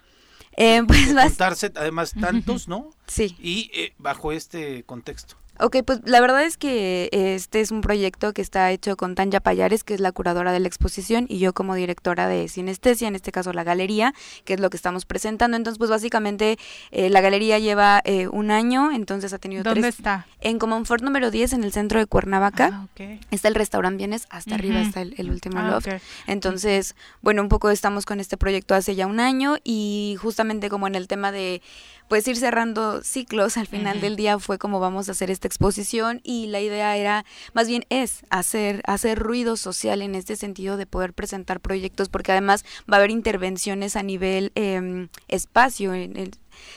Eh, pues juntarse además tantos, ¿no? Sí. Y eh, bajo este contexto. Ok, pues la verdad es que este es un proyecto que está hecho con Tanya Payares, que es la curadora de la exposición, y yo como directora de Sinestesia, en este caso la galería, que es lo que estamos presentando. Entonces, pues básicamente eh, la galería lleva eh, un año, entonces ha tenido ¿Dónde está? En Comonfort número 10, en el centro de Cuernavaca. Ah, Está el restaurante Bienes, hasta arriba está el, último ah, loft. Entonces, bueno, un poco estamos con este proyecto hace ya un año y justamente como en el tema de pues ir cerrando ciclos. Al final del día fue como vamos a hacer esta exposición y la idea era, más bien es hacer, hacer ruido social en este sentido de poder presentar proyectos porque además va a haber intervenciones a nivel em, espacio, en el,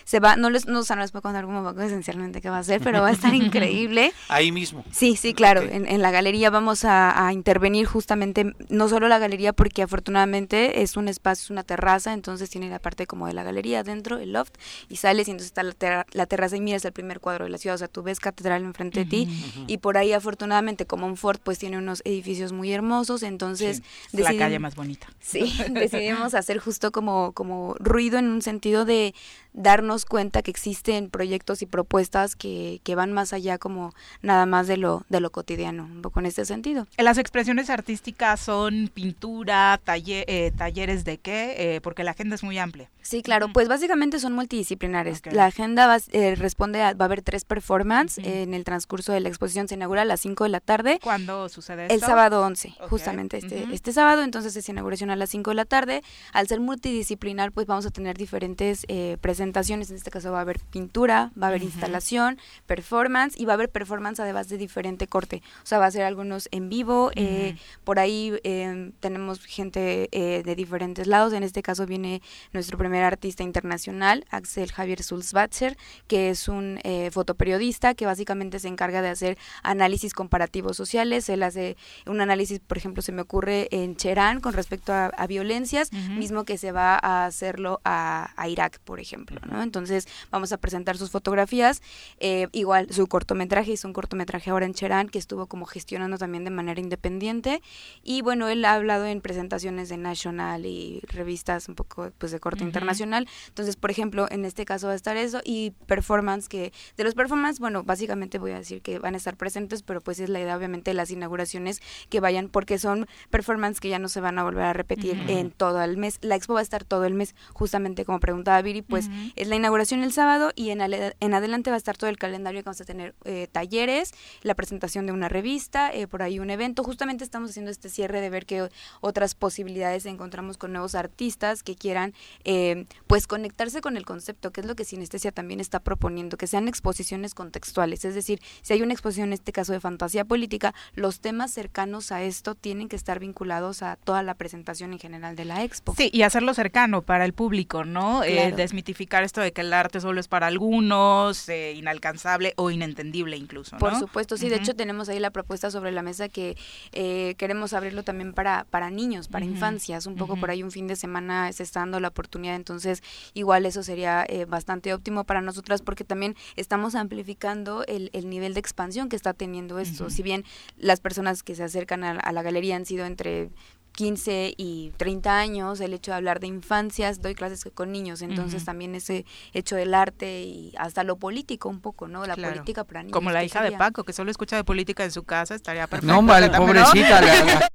se va, no les, no, o sea, no les puedo contar como esencialmente qué va a ser, pero va a estar increíble. Ahí mismo. Sí, sí, claro, en, en, la galería vamos a, a, intervenir justamente, no solo la galería, porque afortunadamente es un espacio, es una terraza, entonces tiene la parte como de la galería adentro, el loft, y sales y entonces está la, la terraza y miras el primer cuadro de la ciudad, o sea, tú ves catedral enfrente de ti, y por ahí afortunadamente como un fort pues tiene unos edificios muy hermosos, entonces... la calle más bonita. Sí, decidimos hacer justo como, como ruido en un sentido de darnos cuenta que existen proyectos y propuestas que, que van más allá como nada más de lo, de lo cotidiano, un poco en este sentido. Las expresiones artísticas son pintura, eh, talleres de qué, eh, porque la agenda es muy amplia. Sí, claro, pues básicamente son multidisciplinares. La agenda va, eh, responde a, va a haber tres performances en el transcurso de la exposición, se inaugura a las 5 de la tarde. ¿Cuándo sucede esto? El sábado 11, justamente este, este sábado, entonces es inauguración a las 5 de la tarde. Al ser multidisciplinar, pues vamos a tener diferentes presentaciones presentaciones, en este caso va a haber pintura, va a haber instalación, performance y va a haber performance además de diferente corte. O sea, va a ser algunos en vivo, eh, por ahí eh, tenemos gente eh, de diferentes lados, en este caso viene nuestro primer artista internacional, Axel Javier Sulzbatzer, que es un fotoperiodista que básicamente se encarga de hacer análisis comparativos sociales, él hace un análisis, por ejemplo, se me ocurre en Cherán con respecto a, violencias, mismo que se va a hacerlo a Irak, por ejemplo. Entonces vamos a presentar sus fotografías, eh, igual su cortometraje, hizo un cortometraje ahora en Cherán que estuvo como gestionando también de manera independiente. Y bueno, él ha hablado en presentaciones de National y revistas un poco pues de corte internacional, entonces por ejemplo en este caso va a estar eso y performance que de los performance, bueno, básicamente voy a decir que van a estar presentes, pero pues es la idea obviamente de las inauguraciones que vayan porque son performance que ya no se van a volver a repetir en todo el mes, la expo va a estar todo el mes, justamente como preguntaba Viri, pues es la inauguración el sábado y en, en adelante va a estar todo el calendario que vamos a tener eh, talleres, la presentación de una revista, eh, por ahí un evento. Justamente estamos haciendo este cierre de ver qué otras posibilidades encontramos con nuevos artistas que quieran eh, pues conectarse con el concepto, que es lo que Sinestesia también está proponiendo, que sean exposiciones contextuales. Es decir, si hay una exposición en este caso de fantasía política, los temas cercanos a esto tienen que estar vinculados a toda la presentación en general de la expo. Sí, y hacerlo cercano para el público, ¿no? desmitificar esto de que el arte solo es para algunos, eh, inalcanzable o inentendible incluso. Por supuesto, sí. De hecho, tenemos ahí la propuesta sobre la mesa que eh, queremos abrirlo también para, para niños, para infancias. Un poco por ahí un fin de semana se está dando la oportunidad. Entonces, igual eso sería eh, bastante óptimo para nosotras porque también estamos amplificando el, el nivel de expansión que está teniendo esto. Si bien las personas que se acercan a la galería han sido entre 15 y 30 años, el hecho de hablar de infancias, doy clases con niños, entonces también ese hecho del arte y hasta lo político un poco, ¿no? La política para niños. Como la hija de Paco, que solo escucha de política en su casa, estaría perfecto. No, mal, pobrecita.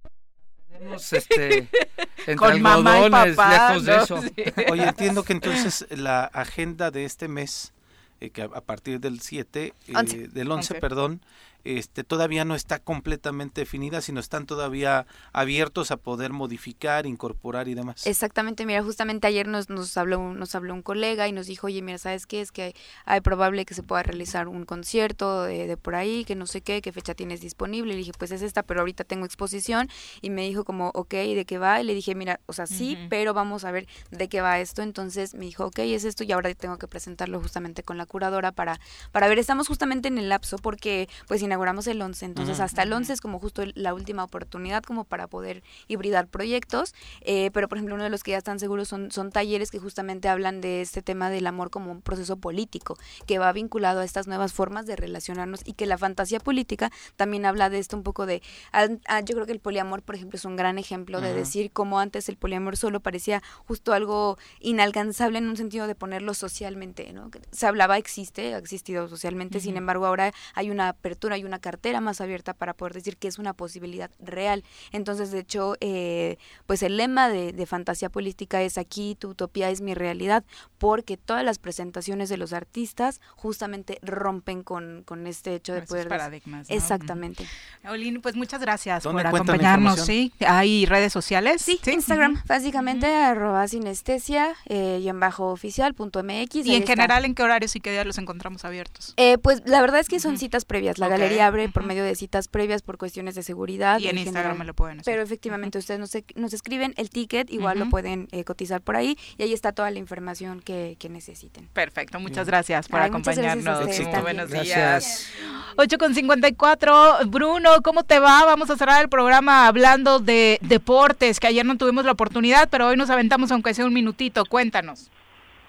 tenemos este, con mamá y papá, lejos de eso. Oye, entiendo que entonces la agenda de este mes, eh, que a, partir del 7, eh, del 11, perdón, este, todavía no está completamente definida, sino están todavía abiertos a poder modificar, incorporar y demás. Exactamente, mira, justamente ayer nos, nos, habló, nos habló un colega y nos dijo, oye, mira, ¿sabes qué? Es que hay, probable que se pueda realizar un concierto de, por ahí, que no sé qué, qué fecha tienes disponible. Y le dije, pues es esta, pero ahorita tengo exposición. Y me dijo como, ok, ¿de qué va? Y le dije, mira, o sea, sí, pero vamos a ver de qué va esto. Entonces me dijo, ok, es esto y ahora tengo que presentarlo justamente con la curadora para, para ver, estamos justamente en el lapso porque pues inauguramos el 11, entonces hasta el 11 es como justo la última oportunidad como para poder hibridar proyectos, eh, pero por ejemplo uno de los que ya están seguros son, son talleres que justamente hablan de este tema del amor como un proceso político, que va vinculado a estas nuevas formas de relacionarnos y que la fantasía política también habla de esto un poco de, ah, ah, yo creo que el poliamor por ejemplo es un gran ejemplo de decir cómo antes el poliamor solo parecía justo algo inalcanzable en un sentido de ponerlo socialmente, ¿no? Se hablaba, existe, ha existido socialmente, sin embargo ahora hay una apertura, hay una carta más abierta para poder decir que es una posibilidad real. Entonces, de hecho, eh, pues el lema de, fantasía política es aquí, tu utopía es mi realidad, porque todas las presentaciones de los artistas justamente rompen con, con este hecho de poder... paradigmas. Exactamente. Olin, pues muchas gracias por acompañarnos. ¿sí? ¿Hay redes sociales? Sí, Instagram, básicamente, arroba sinestesia eh, y en bajo oficial punto mx. ¿Y en general en qué horarios y qué días los encontramos abiertos? Eh, pues la verdad es que son citas previas. La galería y abre por medio de citas previas por cuestiones de seguridad. Y en Instagram me lo pueden hacer. Pero efectivamente, ustedes nos, nos, escriben el ticket, igual lo pueden eh, cotizar por ahí y ahí está toda la información que, que necesiten. Perfecto, muchas gracias por acompañarnos. buenos días. 8 con 54. Bruno, ¿cómo te va? Vamos a cerrar el programa hablando de deportes, que ayer no tuvimos la oportunidad, pero hoy nos aventamos aunque sea un minutito. Cuéntanos.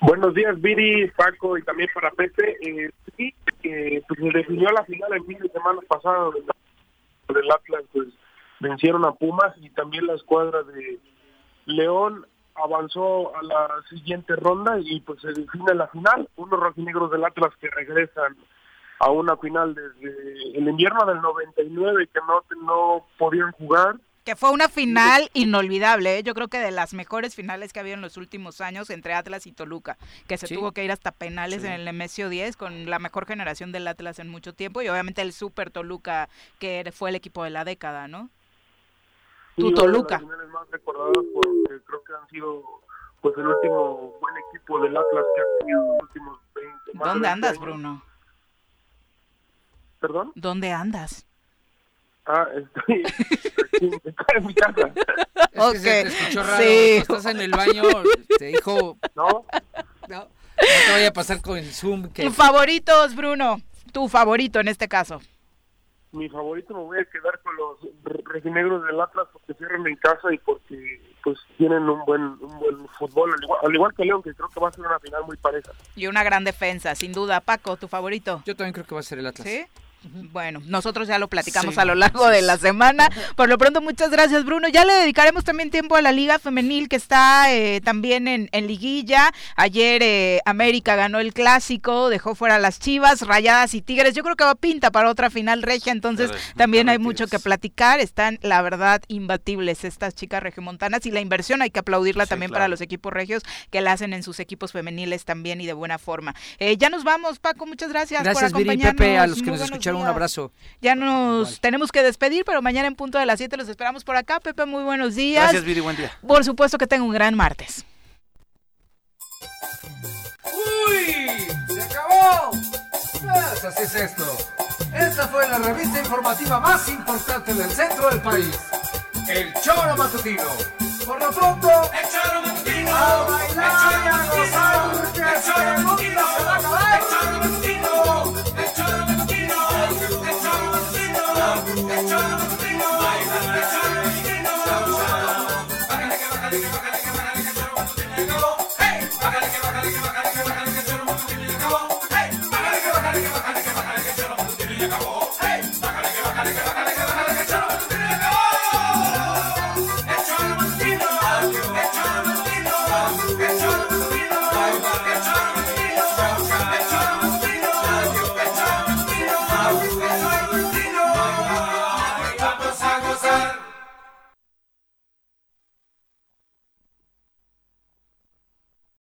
Buenos días, Viri, Paco y también para Pepe. Eh, sí, eh, pues se definió la final el fin de semana pasado del Atlas, pues vencieron a Pumas y también la escuadra de León avanzó a la siguiente ronda y pues se define la final. Unos rojinegros del Atlas que regresan a una final desde el invierno del 99 que no, no podían jugar que fue una final inolvidable, ¿eh? yo creo que de las mejores finales que ha habido en los últimos años entre Atlas y Toluca, que se tuvo que ir hasta penales en el Nemesio 10 con la mejor generación del Atlas en mucho tiempo y obviamente el Super Toluca que fue el equipo de la década, ¿no? tu Toluca. Las más recordadas porque creo que han sido pues el último buen equipo del Atlas que ha tenido los últimos 20 ¿Dónde andas, Bruno? ¿Perdón? ¿Dónde andas? Ah, estoy, en mi casa. Es que se te escuchó raro. Sí. Estás en el baño, te dijo. No. No. No te vaya a pasar con el Zoom. Que... Tus favoritos, Bruno. Tu favorito en este caso. Mi favorito me voy a quedar con los rojinegros del Atlas porque cierran en casa y porque pues tienen un buen un buen fútbol, al igual, al igual que León, que creo que va a ser una final muy pareja. Y una gran defensa, sin duda. Paco, ¿tu favorito? Yo también creo que va a ser el Atlas. ¿Sí? Bueno, nosotros ya lo platicamos a lo largo de la semana. Por lo pronto, muchas gracias, Bruno. Ya le dedicaremos también tiempo a la Liga Femenil que está eh, también en, liguilla. Ayer eh, América ganó el clásico, dejó fuera las Chivas, Rayadas y Tigres. Yo creo que va pinta para otra final regia, entonces también hay mucho que platicar. Están, la verdad, imbatibles estas chicas regiomontanas y la inversión hay que aplaudirla también para los equipos regios que la hacen en sus equipos femeniles también y de buena forma. Eh, ya nos vamos, Paco, muchas gracias, gracias por acompañarnos. Pepe, a los que nos escucharon un abrazo. Ya nos tenemos que despedir, pero mañana en punto de las 7 los esperamos por acá. Pepe, muy buenos días. Gracias, Viri, buen día. Por supuesto que tenga un gran martes. ¡Uy! ¡Se acabó! Pues así es esto. Esta fue la revista informativa más importante del centro del país. El Choro Matutino. Por lo pronto, el Choro Matutino. A bailar el Choro Matutino. El Choro Matutino. El Choro Matutino.